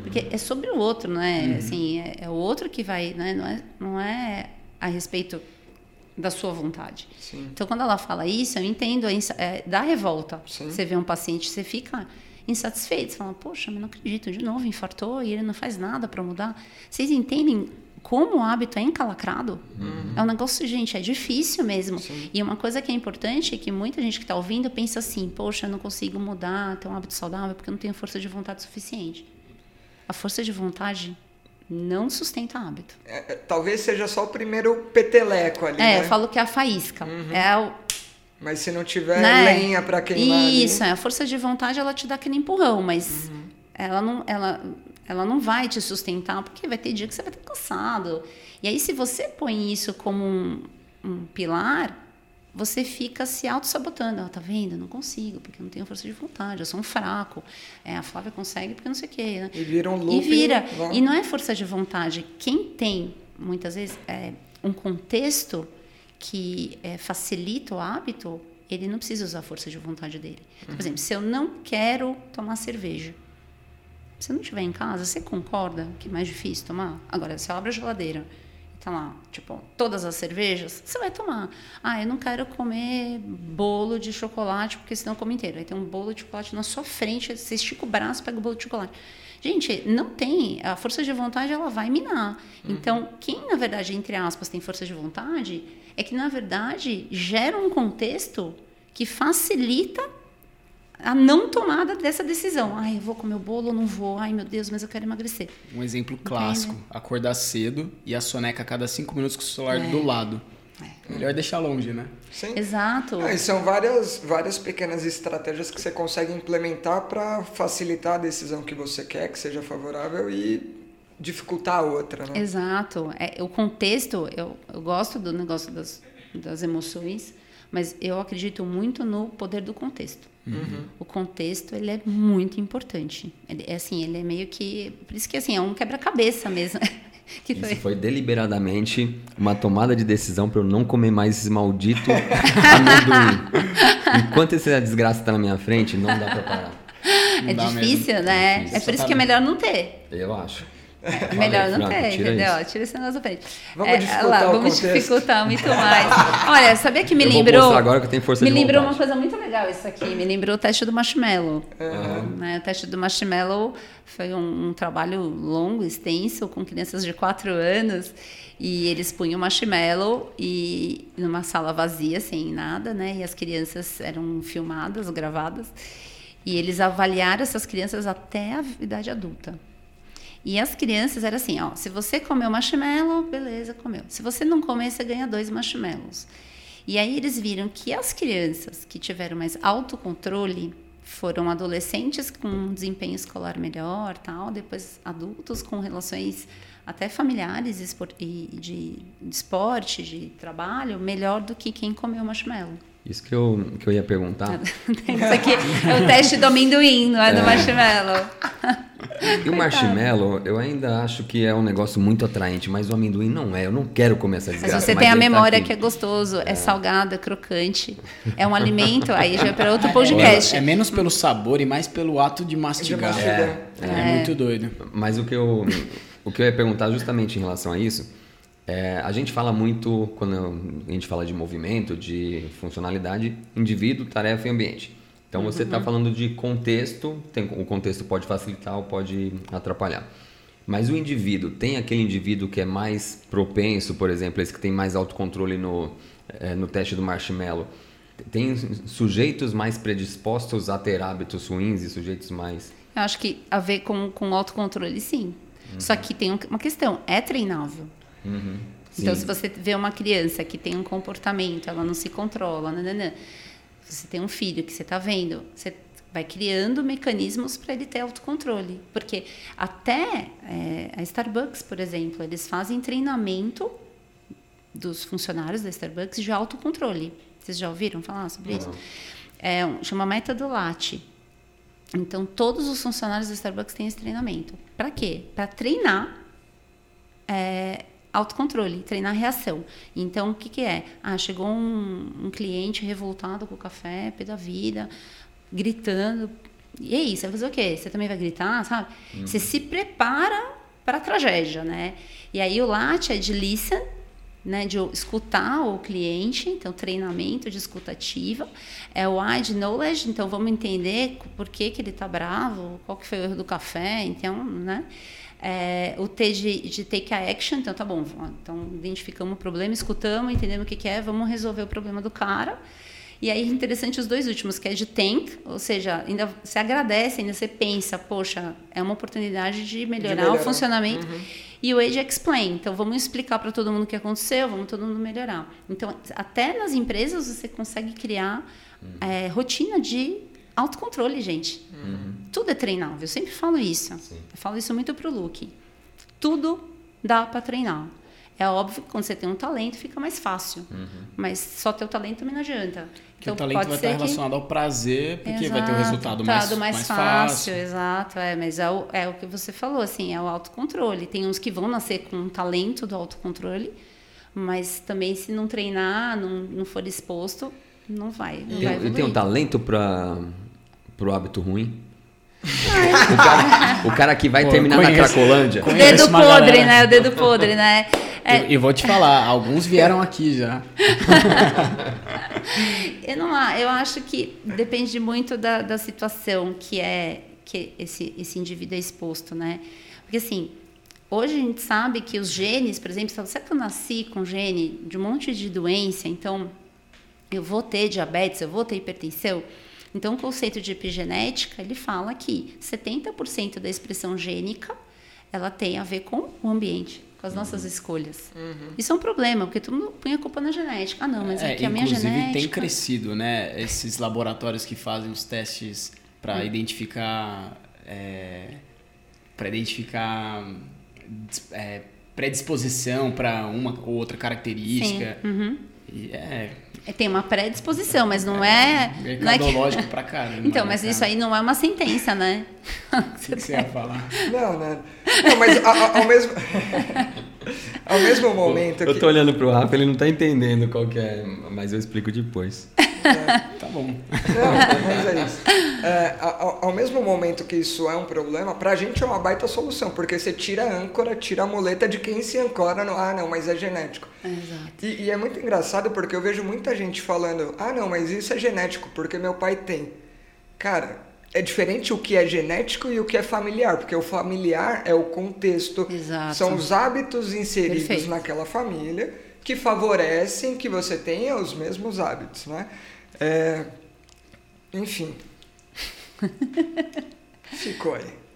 Porque é sobre o outro, não é? Assim, é, é o outro que vai, né? Não é, não é a respeito da sua vontade. Então, quando ela fala isso, eu entendo, é, dá revolta. Sim. Você vê um paciente, você fica insatisfeito. Você fala, poxa, mas não acredito, de novo, infartou e ele não faz nada para mudar. Vocês entendem como o hábito é encalacrado? É um negócio, gente, é difícil mesmo. E uma coisa que é importante é que muita gente que está ouvindo pensa assim, poxa, eu não consigo mudar, ter um hábito saudável porque eu não tenho força de vontade suficiente. A força de vontade não sustenta hábito. É, é, talvez seja só o primeiro peteleco ali, É, né? eu falo que é a faísca. É o, Mas se não tiver né? lenha pra queimar ali- Isso, é, a força de vontade ela te dá aquele empurrão, mas ela, não, ela, ela não vai te sustentar, porque vai ter dia que você vai estar cansado. E aí, se você põe isso como um, um pilar, você fica se auto-sabotando. Ah, tá vendo? Eu não consigo, porque eu não tenho força de vontade, eu sou um fraco. É, a Flávia consegue porque não sei o quê. Né? E vira um E looping. vira. E não é força de vontade. Quem tem, muitas vezes, é, um contexto que é, facilita o hábito, ele não precisa usar a força de vontade dele. Por exemplo, se eu não quero tomar cerveja, se eu não estiver em casa, você concorda que é mais difícil tomar? Agora, se eu abro a geladeira tá lá, tipo, todas as cervejas, você vai tomar. Ah, eu não quero comer bolo de chocolate, porque senão eu como inteiro. Aí tem um bolo de chocolate na sua frente, você estica o braço, pega o bolo de chocolate. Gente, não tem. A força de vontade, ela vai minar. Então, quem, na verdade, entre aspas, tem força de vontade, é que, na verdade, gera um contexto que facilita a não tomada dessa decisão. Ai, eu vou comer o bolo ou não vou? Ai, meu Deus, mas eu quero emagrecer. Um exemplo clássico: acordar cedo e a soneca a cada cinco minutos com o celular do lado. Melhor deixar longe, né? Sim. Exato. Ah, e são várias, várias pequenas estratégias que você consegue implementar para facilitar a decisão que você quer, que seja favorável e dificultar a outra, né? Exato. É, o contexto, eu, eu gosto do negócio das, das emoções, mas eu acredito muito no poder do contexto. O contexto, ele é muito importante. Ele, é assim, ele é meio que... Por isso que, assim, é um quebra-cabeça mesmo. que Isso foi... foi deliberadamente uma tomada de decisão para eu não comer mais esse maldito amendoim. Enquanto essa desgraça tá na minha frente, não dá para parar. É dá difícil, mesmo. né? Difícil. É por isso que é melhor não ter. Eu acho. É melhor não ter, tira entendeu? isso. Tira esse negócio da frente. Vamos É, dificultar lá, Vamos contexto. dificultar muito mais. Olha, sabia que me Eu lembrou... agora que eu tenho força Me de lembrou vontade. uma coisa muito legal isso aqui. Me lembrou o teste do marshmallow. Né, O teste do marshmallow foi um, um trabalho longo, extenso, com crianças de 4 anos. E eles punham marshmallow e numa sala vazia, sem nada, né? E as crianças eram filmadas, gravadas. E eles avaliaram essas crianças até a idade adulta. E as crianças era assim, ó, se você comeu marshmallow, beleza, comeu. Se você não comer, você ganha dois marshmallows. E aí eles viram que as crianças que tiveram mais autocontrole foram adolescentes com um desempenho escolar melhor, tal, depois adultos com relações até familiares de, de esporte, de trabalho, melhor do que quem comeu marshmallow. Isso que eu, que eu ia perguntar. Isso aqui é o teste do amendoim, não é, do marshmallow. E o marshmallow, eu ainda acho que é um negócio muito atraente, mas o amendoim não é. Eu não quero comer essa Mas desgraça. você tem a tá memória aqui. que é gostoso, é salgado, é crocante, é um alimento, aí já é para outro podcast. É menos pelo sabor e mais pelo ato de mastigar. mastigar. É, é muito doido. Mas o que eu, o que eu ia perguntar justamente em relação a isso, é, a gente fala muito, quando a gente fala de movimento, de funcionalidade, indivíduo, tarefa e ambiente. Então você está uhum. falando de contexto, tem, o contexto pode facilitar ou pode atrapalhar. Mas o indivíduo, tem aquele indivíduo que é mais propenso, por exemplo, esse que tem mais autocontrole no, é, no teste do marshmallow, tem sujeitos mais predispostos a ter hábitos ruins e sujeitos mais. Eu acho que a ver com, com autocontrole, sim. Uhum. Só que tem uma questão: é treinável. Uhum. Então, se você vê uma criança que tem um comportamento, ela não se controla, nananã, você tem um filho que você está vendo, você vai criando mecanismos para ele ter autocontrole. Porque até é, a Starbucks, por exemplo, eles fazem treinamento dos funcionários da Starbucks de autocontrole. Vocês já ouviram falar sobre isso? É, chama método LAT. Então, todos os funcionários da Starbucks têm esse treinamento. Para quê? Para treinar é, autocontrole, treinar reação. Então, o que, que é? Ah, chegou um, um cliente revoltado com o café, pé da vida, gritando. E aí, você vai fazer o quê? Você também vai gritar, sabe? Uhum. Você se prepara para a tragédia, né? E aí o LAT é de listen, né, de escutar o cliente, então treinamento de escutativa, é o I de knowledge, então vamos entender por que, que ele está bravo, qual que foi o erro do café, então, né, é, o T de, de take a action, então tá bom, então identificamos o problema, escutamos, entendemos o que, que é, vamos resolver o problema do cara, e aí interessante os dois últimos, que é de thank, ou seja, ainda você agradece, ainda você pensa, poxa, é uma oportunidade de melhorar, de melhorar. o funcionamento. Uhum. E o Age Explain, então vamos explicar para todo mundo o que aconteceu, vamos todo mundo melhorar. Então, até nas empresas você consegue criar uhum. é, rotina de autocontrole, gente. Uhum. Tudo é treinável, eu sempre falo isso. Sim. Eu falo isso muito pro Luke. Tudo dá para treinar. É óbvio que quando você tem um talento fica mais fácil. Uhum. Mas só ter o talento também não adianta. Então, o talento vai estar relacionado que... ao prazer, porque exato, vai ter o resultado mais, mais, mais fácil. Exato, é, mas é o, é o que você falou, assim, é o autocontrole. Tem uns que vão nascer com um talento do autocontrole, mas também se não treinar, não, não for exposto, não vai. Não tem, vai tem um talento para o hábito ruim? o, cara, o cara que vai Pô, terminar conheço, na Cracolândia. O dedo podre, galera. né? O dedo podre, né? É. E, e, vou te falar, alguns vieram aqui já. eu não eu acho que depende muito da, da situação que é que esse, esse indivíduo é exposto, né? Porque assim, hoje a gente sabe que os genes, por exemplo, será que eu nasci com gene de um monte de doença, então eu vou ter diabetes, eu vou ter hipertensão? Então, o conceito de epigenética, ele fala que 70% da expressão gênica, ela tem a ver com o ambiente com as nossas uhum. escolhas. Uhum. Isso é um problema, porque todo mundo põe a culpa na genética. Ah, não, mas é, é que a minha genética... Inclusive tem crescido, né? Esses laboratórios que fazem os testes para uhum. identificar... É, para identificar é, predisposição para uma ou outra característica. Uhum. É, é, tem uma predisposição, mas não é. Mercadológico não é que... pra caramba. Então, mas isso aí não é uma sentença, né? O que você ia falar? Não, não. Não, mas ao, ao mesmo. ao mesmo momento. Eu tô olhando pro Rafa, ele não tá entendendo qual que é, mas eu explico depois. É. Tá bom. Não, mas é isso. É, ao, ao, mesmo momento que isso é um problema, pra gente é uma baita solução, porque você tira a âncora, tira a muleta de quem se ancora no. Ah, não, mas é genético. Exato. E, e é muito engraçado porque eu vejo muita gente falando: ah, não, mas isso é genético, porque meu pai tem. Cara, é diferente o que é genético e o que é familiar, porque o familiar é o contexto, Exato. são os hábitos inseridos Perfeito. naquela família que favorecem que você tenha os mesmos hábitos, né? É, enfim. Ficou aí.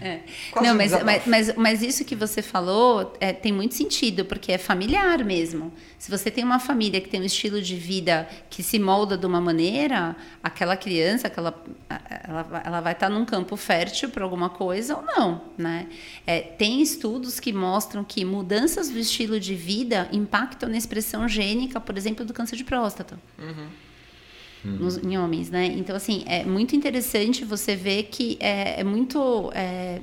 É. Não, mas, mas, mas, mas, isso que você falou é, tem muito sentido, porque é familiar mesmo. Se você tem uma família que tem um estilo de vida que se molda de uma maneira, aquela criança, aquela, ela, ela vai estar num campo fértil para alguma coisa ou não. Né? É, tem estudos que mostram que mudanças do estilo de vida impactam na expressão gênica, por exemplo, do câncer de próstata. Uhum nos, em homens, né? Então, assim, é muito interessante você ver que é, é muito... É,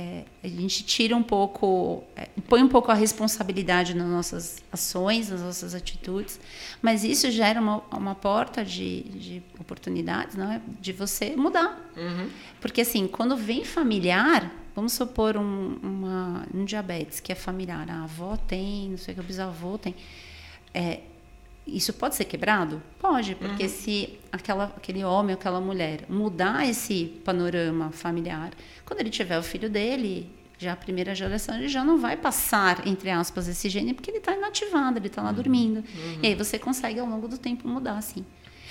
é, a gente tira um pouco, é, põe um pouco a responsabilidade nas nossas ações, nas nossas atitudes, mas isso gera uma, uma porta de, de oportunidades, não é? De você mudar. Uhum. Porque assim, quando vem familiar, vamos supor um, uma, um diabetes que é familiar, a avó tem, não sei o que, o bisavô tem. É, isso pode ser quebrado? Pode, porque uhum. se aquela, aquele homem, aquela mulher mudar esse panorama familiar, quando ele tiver o filho dele, já a primeira geração, ele já não vai passar, entre aspas, esse gene, porque ele está inativado, ele está lá uhum. dormindo. Uhum. E aí você consegue, ao longo do tempo, mudar, assim.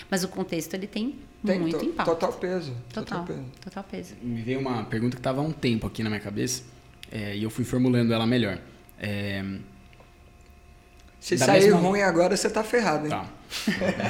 Mas o contexto, ele tem, tem muito to impacto. Total peso. Total, total peso. Total peso. Me veio uma pergunta que estava há um tempo aqui na minha cabeça, é, e eu fui formulando ela melhor. É, se da sair mesma... ruim agora, você tá ferrado, hein? Tá.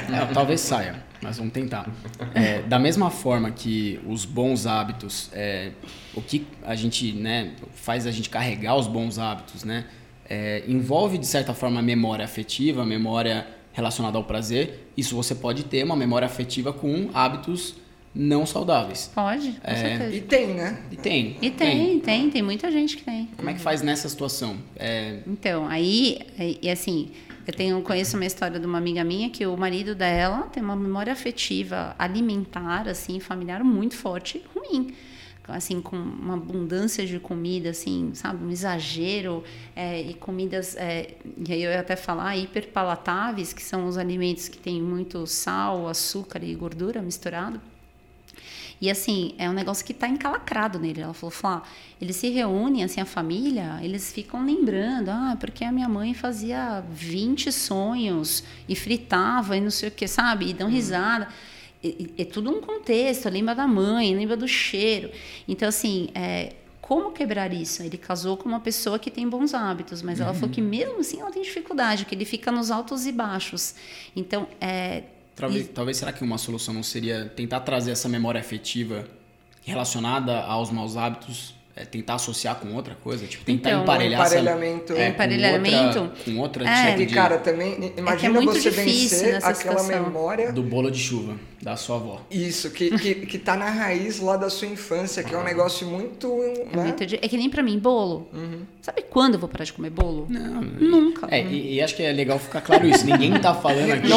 Não, talvez saia, mas vamos tentar. É, da mesma forma que os bons hábitos, é, o que a gente né, faz a gente carregar os bons hábitos, né? É, envolve, de certa forma, a memória afetiva, a memória relacionada ao prazer. Isso você pode ter uma memória afetiva com hábitos não saudáveis. Pode, com é, certeza. E tem, né? E tem. E tem, tem, tem, tem muita gente que tem. Como é que faz nessa situação? É... Então, aí, e assim, eu tenho, conheço uma história de uma amiga minha que o marido dela tem uma memória afetiva alimentar, assim, familiar muito forte, ruim assim com uma abundância de comida assim sabe um exagero é, e comidas é, e aí eu ia até falar hiperpalatáveis que são os alimentos que têm muito sal açúcar e gordura misturado e assim, é um negócio que está encalacrado nele. Ela falou, Flá, eles se reúnem, assim, a família, eles ficam lembrando, ah, porque a minha mãe fazia 20 sonhos e fritava e não sei o que, sabe? E dão uhum. risada. É tudo um contexto, lembra da mãe, lembra do cheiro. Então, assim, é, como quebrar isso? Ele casou com uma pessoa que tem bons hábitos, mas uhum. ela falou uhum. que mesmo assim ela tem dificuldade, que ele fica nos altos e baixos. Então, é, Talvez, talvez será que uma solução não seria tentar trazer essa memória afetiva relacionada aos maus hábitos é, tentar associar com outra coisa, tipo tentar então, emparelhar emparelhamento, essa, é, emparelhamento com outra, com outra é, tipo de... cara também imagina é, é você vencer aquela situação. memória do bolo de chuva da sua avó. Isso que, que que tá na raiz lá da sua infância, que é um negócio muito, é, né? muito de... é que nem para mim bolo. Uhum. Sabe quando eu vou parar de comer bolo? Não, nunca. É, e, e, acho que é legal ficar claro isso. Ninguém tá falando aqui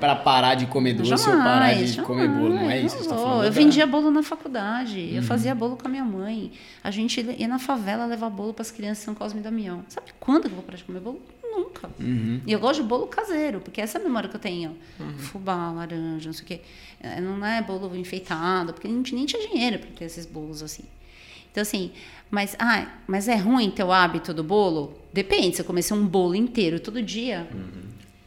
para parar de comer doce jamais, ou parar de jamais, comer bolo, não é isso? Não tá falando eu vendia bolo na faculdade, uhum. eu fazia bolo com a minha mãe. A gente ia na favela levar bolo para as crianças São Cosme e Damião. Sabe quando eu vou parar de comer bolo? Nunca. Uhum. E eu gosto de bolo caseiro, porque essa é a memória que eu tenho. Uhum. Fubá, laranja, não sei o quê. É, não é bolo enfeitado, porque a gente nem tinha dinheiro para ter esses bolos assim. Então, assim, mas, ah, mas é ruim ter o hábito do bolo? Depende, se eu comecei um bolo inteiro todo dia, uhum.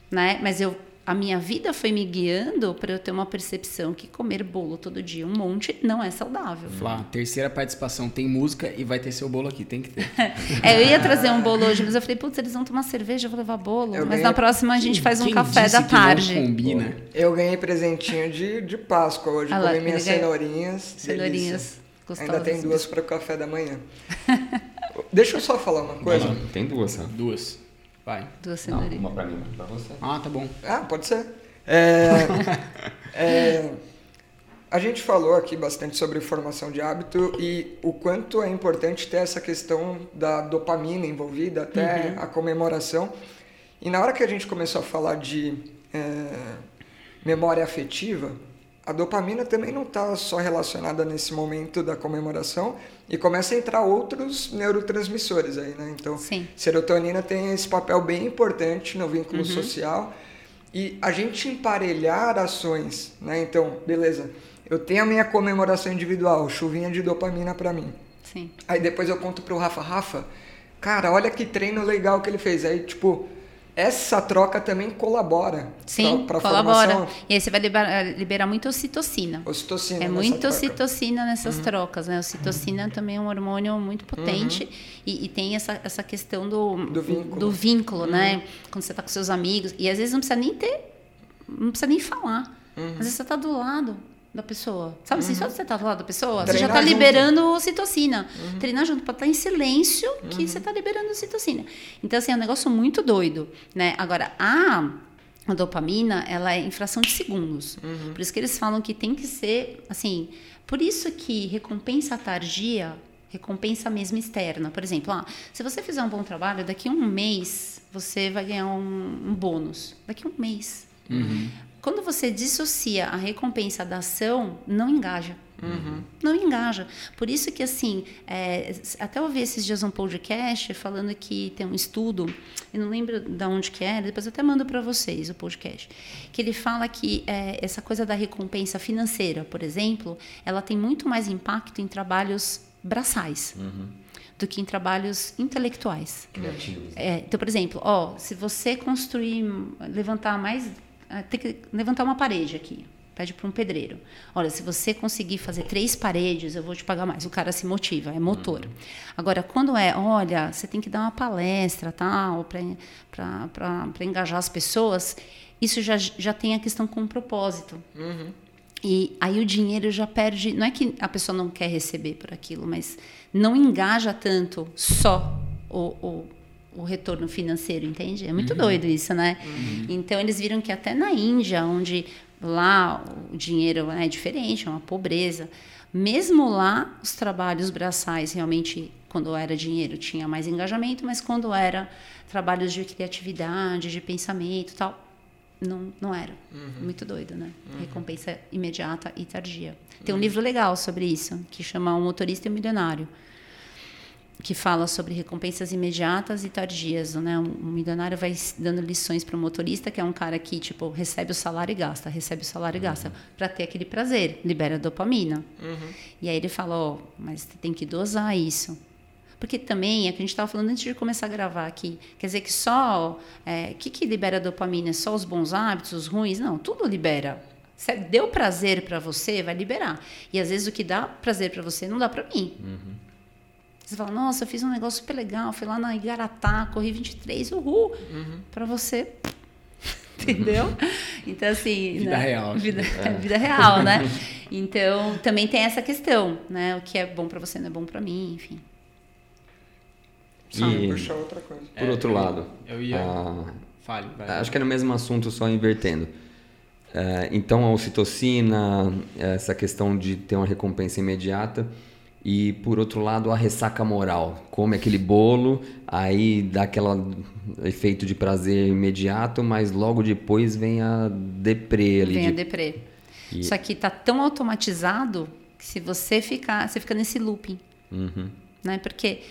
né? Mas eu a minha vida foi me guiando para eu ter uma percepção que comer bolo todo dia, um monte, não é saudável. Flá, terceira participação, tem música e vai ter seu bolo aqui, tem que ter. é, eu ia trazer um bolo hoje, mas eu falei, putz, eles vão tomar cerveja, eu vou levar bolo. Eu mas ganhei... na próxima a gente faz um café da tarde. não combina? Eu ganhei presentinho de, de Páscoa hoje, ah, comi minhas cenourinhas. Cenourinhas gostosas. Ainda tem duas para o café da manhã. Deixa eu só falar uma coisa. Não, tem duas, né? Duas. Vai. Duas cenourinhas. Uma pra mim, uma pra você. Ah, tá bom. Ah, pode ser. É, é, a gente falou aqui bastante sobre formação de hábito e o quanto é importante ter essa questão da dopamina envolvida, até uhum. a comemoração. E na hora que a gente começou a falar de é, memória afetiva, a dopamina também não está só relacionada nesse momento da comemoração e começa a entrar outros neurotransmissores aí, né? Então, Sim. serotonina tem esse papel bem importante no vínculo uhum. social e a gente emparelhar ações, né? Então, beleza, eu tenho a minha comemoração individual, chuvinha de dopamina para mim. Sim. Aí depois eu conto pro Rafa, Rafa, cara, olha que treino legal que ele fez. Aí, tipo, essa troca também colabora Sim, para a colabora. Formação. E aí você vai liberar, liberar muito ocitocina. Ocitocina. É muito ocitocina nessas uhum. trocas, né? Ocitocina uhum. também é um hormônio muito potente uhum. e, e, tem essa, essa questão do, do vínculo, do vínculo né? Uhum. Quando você está com seus amigos. E às vezes não precisa nem ter, não precisa nem falar. Uhum. Às vezes você está do lado da pessoa. Sabe assim, uhum. só você tá do lado da pessoa, Treinar você já está liberando ocitocina. Uhum. Treinar junto para estar tá em silêncio que uhum. você está liberando ocitocina. Então, assim, é um negócio muito doido, né? Agora, a, a dopamina, ela é em fração de segundos. Uhum. Por isso que eles falam que tem que ser, assim... Por isso que recompensa tardia recompensa mesmo externa. Por exemplo, ah, se você fizer um bom trabalho, daqui a um mês você vai ganhar um, um bônus. Daqui a um mês. Uhum. Quando você dissocia a recompensa da ação, não engaja. Uhum. Não engaja. Por isso que, assim, é, até ouvi esses dias um podcast falando que tem um estudo, eu não lembro de onde que era, depois eu até mando para vocês o podcast, que ele fala que é, essa coisa da recompensa financeira, por exemplo, ela tem muito mais impacto em trabalhos braçais. Uhum do que em trabalhos intelectuais. Criativos. É, então, por exemplo, ó, se você construir, levantar mais, é, tem que levantar uma parede aqui pede para um pedreiro. Olha, se você conseguir fazer três paredes, eu vou te pagar mais. O cara se motiva, é motor. Uhum. Agora, quando é, olha, você tem que dar uma palestra, tal, para engajar as pessoas, isso já, já tem a questão com propósito. Uhum. E aí o dinheiro já perde. Não é que a pessoa não quer receber por aquilo, mas não engaja tanto só o, o, o retorno financeiro, entende? É muito uhum. doido isso, né? Uhum. Então eles viram que até na Índia, onde Lá o dinheiro é diferente, é uma pobreza. Mesmo lá, os trabalhos braçais realmente, quando era dinheiro, tinha mais engajamento, mas quando era trabalhos de criatividade, de pensamento tal, não, não era. Uhum. Muito doido, né? Uhum. Recompensa imediata e tardia. Tem um uhum. livro legal sobre isso, que chama O Motorista e o Milionário que fala sobre recompensas imediatas e tardias, né? Um milionário vai dando lições para o motorista, que é um cara que tipo recebe o salário e gasta, recebe o salário uhum. e gasta, para ter aquele prazer, libera dopamina. Uhum. E aí ele fala, ó, oh, mas você tem que dosar isso, porque também é que a gente estava falando antes de começar a gravar aqui, quer dizer que só o é, que que libera dopamina? É só os bons hábitos, os ruins? Não, tudo libera. Se deu prazer para você, vai liberar. E às vezes o que dá prazer para você não dá para mim. Uhum. Você fala, nossa, eu fiz um negócio super legal, fui lá na Igaratá, corri 23, uhul. Uhum. Para você, entendeu? Então, assim. Vida né? real. Vida, é. vida real, né? Então, também tem essa questão, né? O que é bom para você não é bom para mim, enfim. Sim, puxar outra coisa. Por é, outro lado. Eu ia. Ah, Fale, vai. Acho que é no mesmo assunto, só invertendo. É, então, a ocitocina, essa questão de ter uma recompensa imediata e por outro lado a ressaca moral. Come aquele bolo aí dá aquele efeito de prazer imediato mas logo depois vem a deprê ali vem de... a deprê. E... isso aqui tá tão automatizado que se você ficar você fica nesse looping uhum. né? Porque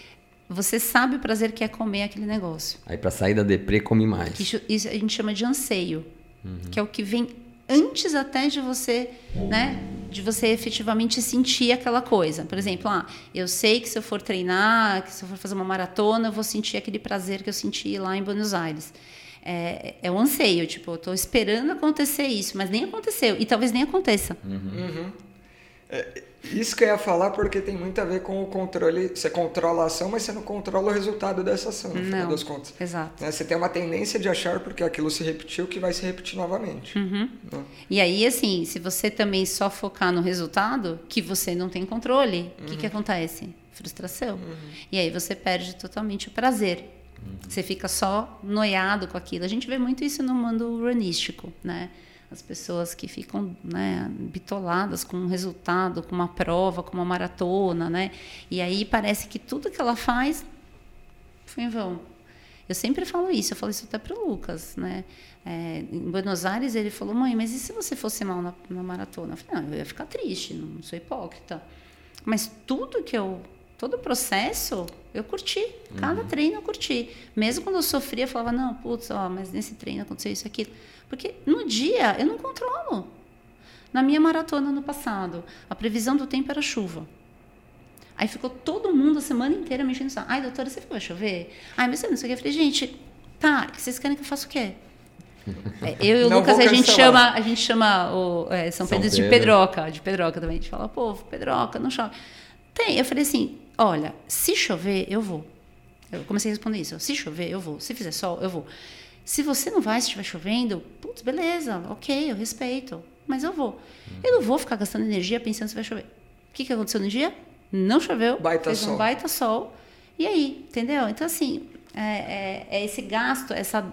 você sabe o prazer que é comer aquele negócio. Aí para sair da deprê come mais. Isso, isso, a gente chama de anseio uhum. que é o que vem antes até de você né de você efetivamente sentir aquela coisa. Por exemplo, ah, eu sei que se eu for treinar, que se eu for fazer uma maratona, eu vou sentir aquele prazer que eu senti lá em Buenos Aires. É, é um anseio, tipo, eu estou esperando acontecer isso, mas nem aconteceu. E talvez nem aconteça. Uhum. Uhum. É, isso que eu ia falar porque tem muito a ver com o controle. Você controla a ação, mas você não controla o resultado dessa ação, no não, final das contas. Exato. Né? Você tem uma tendência de achar, porque aquilo se repetiu, que vai se repetir novamente. Uhum. Né? E aí, assim, se você também só focar no resultado, que você não tem controle, o uhum. que, que acontece? Frustração. Uhum. E aí você perde totalmente o prazer. Uhum. Você fica só noiado com aquilo. A gente vê muito isso no mundo runístico, né? As pessoas que ficam né, bitoladas com um resultado, com uma prova, com uma maratona, né? E aí parece que tudo que ela faz foi em vão. Eu sempre falo isso, eu falo isso até para o Lucas, né? É, em Buenos Aires ele falou, mãe, mas e se você fosse mal na, na maratona? Eu falei, não, eu ia ficar triste, não sou hipócrita. Mas tudo que eu todo o processo eu curti. Cada uhum. treino eu curti. Mesmo quando eu sofria, eu falava, não, putz, ó, mas nesse treino aconteceu isso, aquilo. Porque no dia eu não controlo. Na minha maratona no passado, a previsão do tempo era chuva. Aí ficou todo mundo a semana inteira mexendo no Ai, doutora, você vai chover? Ai, mas você não sei o que. Eu falei, gente, tá, vocês querem que eu faça o quê? É, eu e o não Lucas, a gente chama, a gente chama o é, São, São Pedro, Pedro, de Pedroca, de Pedroca também. A gente fala, pô, Pedroca, não chove. Tem, eu falei assim, olha, se chover, eu vou. Eu comecei a responder isso. Se chover, eu vou. Se fizer sol, eu vou. Se você não vai, se estiver chovendo, putz, beleza, ok, eu respeito, mas eu vou. Eu não vou ficar gastando energia pensando se vai chover. O que, que aconteceu no dia? Não choveu, baita fez sol. um baita sol. E aí, entendeu? Então, assim, é, é, é esse gasto, essa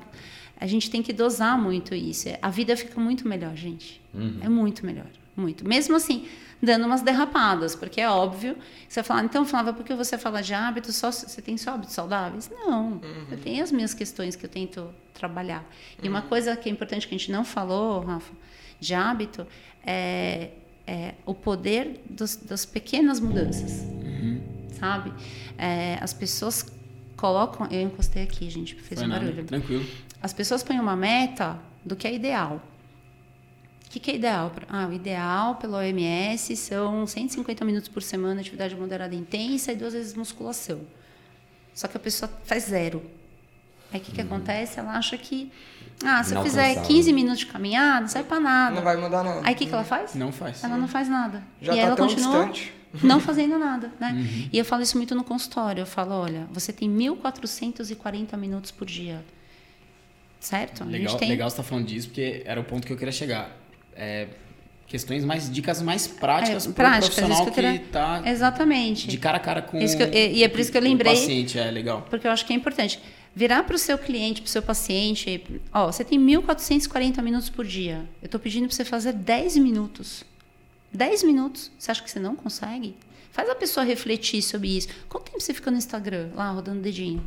a gente tem que dosar muito isso. A vida fica muito melhor, gente. Uhum. É muito melhor. muito. Mesmo assim, dando umas derrapadas, porque é óbvio. Você fala, então, Flávia, por que você fala de hábitos, só, você tem só hábitos saudáveis? Não, uhum. eu tenho as minhas questões que eu tento trabalhar. E uma coisa que é importante que a gente não falou, Rafa, de hábito, é, é o poder dos, das pequenas mudanças, uhum. sabe? É, as pessoas colocam... Eu encostei aqui, gente, fez Foi um nada. barulho. Tranquilo. As pessoas põem uma meta do que é ideal. O que, que é ideal? Ah, o ideal pelo OMS são 150 minutos por semana de atividade moderada intensa e duas vezes musculação. Só que a pessoa faz zero. Aí o que, que uhum. acontece? Ela acha que, ah, se eu fizer 15 minutos de caminhada, não sai para nada. Não vai mudar nada. Aí o que, que ela faz? Não faz. Ela não faz nada. Já e tá ela tão continua distante. não fazendo nada, né? Uhum. E eu falo isso muito no consultório. Eu falo, olha, você tem 1.440 minutos por dia. Certo? Legal, tem... legal você estar tá falando disso, porque era o ponto que eu queria chegar. É, questões mais dicas mais práticas é, para o profissional que está exatamente. de cara a cara com eu, e é por isso que eu lembrei o paciente é legal. Porque eu acho que é importante. Virar para o seu cliente para o seu paciente ó você tem 1440 minutos por dia. Eu estou pedindo para você fazer 10 minutos. 10 minutos? Você acha que você não consegue? Faz a pessoa refletir sobre isso. Quanto tempo você fica no Instagram lá rodando o dedinho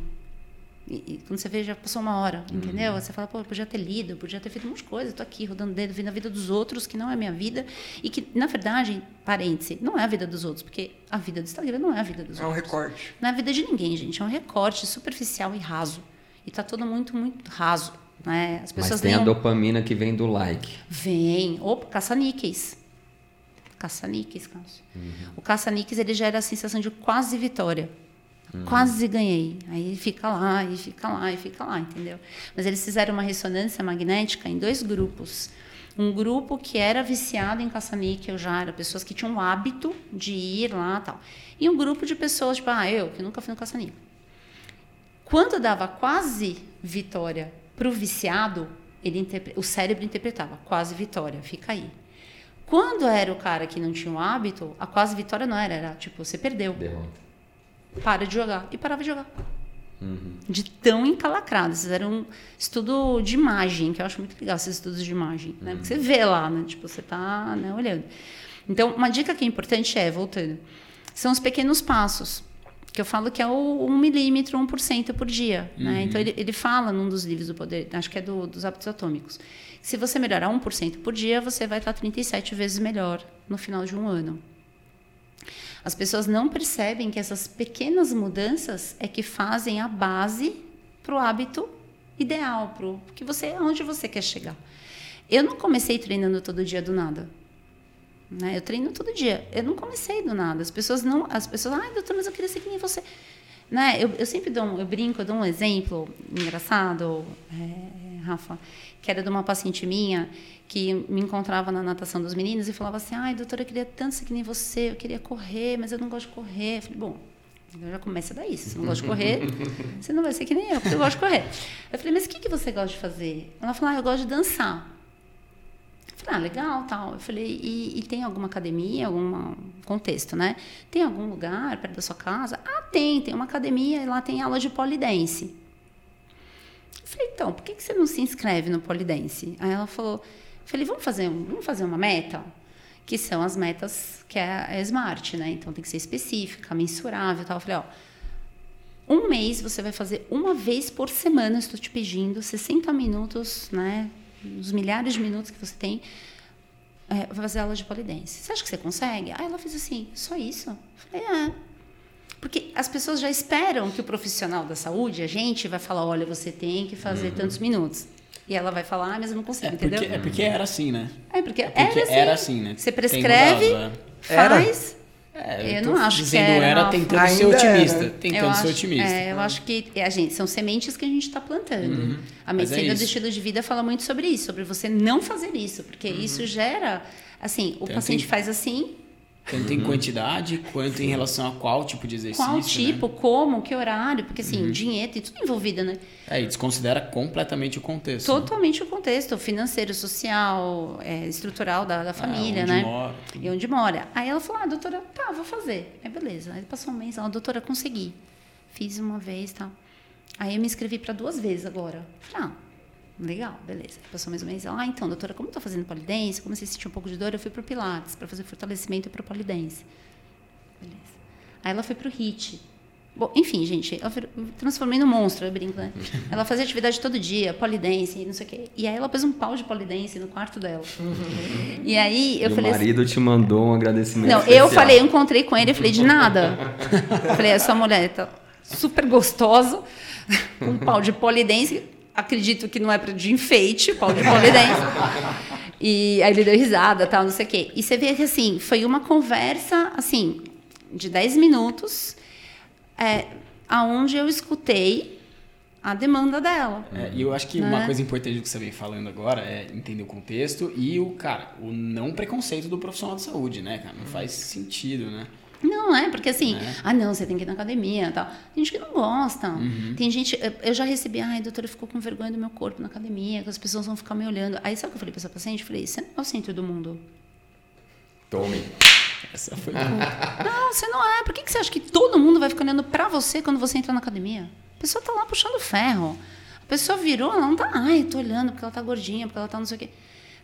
e, e, quando você vê, já passou uma hora, entendeu? Uhum. Você fala, pô, eu podia ter lido, eu podia ter feito um monte de coisa, estou aqui rodando dedo, vendo a vida dos outros, que não é a minha vida. E que, na verdade, parêntese, não é a vida dos outros, porque a vida do Instagram não é a vida dos é outros. É um recorte. Não é a vida de ninguém, gente. É um recorte superficial e raso. E está todo muito, muito raso. Né? As pessoas Mas tem a dopamina que vem do like. Vem. Opa, caça-níqueis. Caça-níqueis, uhum. O caça-níqueis, ele gera a sensação de quase vitória. Uhum. Quase ganhei. Aí fica lá, e fica lá, e fica lá, entendeu? Mas eles fizeram uma ressonância magnética em dois grupos. Um grupo que era viciado em caça-níquel já, era pessoas que tinham o hábito de ir lá tal. E um grupo de pessoas, tipo, ah, eu, que nunca fui no caça-níquel. Quando dava quase vitória para o viciado, ele o cérebro interpretava quase vitória, fica aí. Quando era o cara que não tinha o hábito, a quase vitória não era, era tipo, você perdeu. Derrota para de jogar. E parava de jogar. Uhum. De tão encalacrado. Vocês eram um estudo de imagem, que eu acho muito legal esses estudos de imagem. Né? Porque você vê lá, né? Tipo, você está né, olhando. Então, uma dica que é importante é, voltando, são os pequenos passos. Que eu falo que é o 1 milímetro, 1% por dia. Né? Uhum. Né? Então, ele, ele fala num dos livros do poder, acho que é do, dos hábitos atômicos. Se você melhorar 1% por dia, você vai estar 37 vezes melhor no final de um ano. As pessoas não percebem que essas pequenas mudanças é que fazem a base para o hábito ideal, para que você, onde você quer chegar. Eu não comecei treinando todo dia do nada. Né? Eu treino todo dia. Eu não comecei do nada. As pessoas não, as pessoas, ai, doutor, mas eu queria ser que nem você. Né? Eu, eu sempre dou, um, eu brinco, eu dou um exemplo engraçado, é, Rafa, que era de uma paciente minha que me encontrava na natação dos meninos e falava assim: ai, doutora, eu queria tanto ser que nem você, eu queria correr, mas eu não gosto de correr. Eu falei: bom, então já começa daí. Se você não gosta de correr, você não vai ser que nem eu, porque eu gosto de correr. Eu falei: mas o que, que você gosta de fazer? Ela falou: ah, eu gosto de dançar. Eu falei: ah, legal, tal. Eu falei: e, e tem alguma academia, algum contexto, né? Tem algum lugar perto da sua casa? Ah, tem, tem uma academia e lá tem aula de polidense. Eu falei, então, por que, que você não se inscreve no polidense? Aí ela falou, Falei, vamos fazer, um, vamos fazer uma meta? Que são as metas que é a Smart, né? Então tem que ser específica, mensurável e tal. Eu falei, ó, um mês você vai fazer uma vez por semana, estou te pedindo, 60 minutos, né? Os milhares de minutos que você tem, é, vai fazer aula de polidense. Você acha que você consegue? Aí ela fez assim, só isso? Eu falei, é. Porque as pessoas já esperam que o profissional da saúde, a gente, vai falar, olha, você tem que fazer uhum. tantos minutos. E ela vai falar, ah, mas eu não consigo, é entendeu? Porque, é porque era assim, né? É porque, é porque era, assim. era assim, né? Você prescreve, mudado, faz. É, eu, eu não acho dizendo que era, era tentando ser otimista. Era. Tentando eu ser acho, otimista. É, eu acho que a gente, são sementes que a gente está plantando. Uhum. A é medicina é do estilo de vida fala muito sobre isso, sobre você não fazer isso, porque uhum. isso gera. Assim, o paciente faz assim, tanto em quantidade quanto em relação a qual tipo de exercício. Qual né? tipo, né? como, que horário, porque assim, uhum. dinheiro tem tudo envolvido, né? É, e desconsidera completamente o contexto. Totalmente né? o contexto financeiro, social, é, estrutural da, da família, é, onde né? Mora, e onde mora. Aí ela falou: ah, doutora, tá, vou fazer. Aí beleza. Aí passou um mês, ela, doutora, consegui. Fiz uma vez e tá. tal. Aí eu me inscrevi para duas vezes agora. Falei, ah, Legal, beleza. Passou mais um mês. Ela, ah, então, doutora, como eu tô fazendo polidense, comecei a sentir um pouco de dor, eu fui pro Pilates para fazer fortalecimento para polidense. Beleza. Aí ela foi pro HIT. Bom, enfim, gente, eu transformei no monstro, eu brinco, né? Ela fazia atividade todo dia, polidense, não sei o quê. E aí ela pôs um pau de polidense no quarto dela. E aí eu e falei. O marido assim, te mandou um agradecimento. Não, especial. eu falei, eu encontrei com ele, eu falei, de nada. Eu falei, essa mulher tá super gostosa, com um pau de polidense. Acredito que não é de enfeite, pau de polidense. E aí ele deu risada, tal, não sei o quê. E você vê que assim, foi uma conversa assim, de 10 minutos é, aonde eu escutei a demanda dela. É, e eu acho que né? uma coisa importante que você vem falando agora é entender o contexto e o, cara, o não preconceito do profissional de saúde, né, cara? Não faz sentido, né? Não, é, porque assim, é. ah, não, você tem que ir na academia tal. Tem gente que não gosta. Uhum. Tem gente. Eu já recebi, ai, doutora, ficou com vergonha do meu corpo na academia, que as pessoas vão ficar me olhando. Aí sabe o que eu falei para essa paciente? Eu falei, você não é o centro do mundo. Tome. Essa foi Não, você não é. Por que, que você acha que todo mundo vai ficar olhando para você quando você entra na academia? A pessoa tá lá puxando ferro. A pessoa virou, ela não tá, ai, tô olhando porque ela tá gordinha, porque ela tá não sei o quê.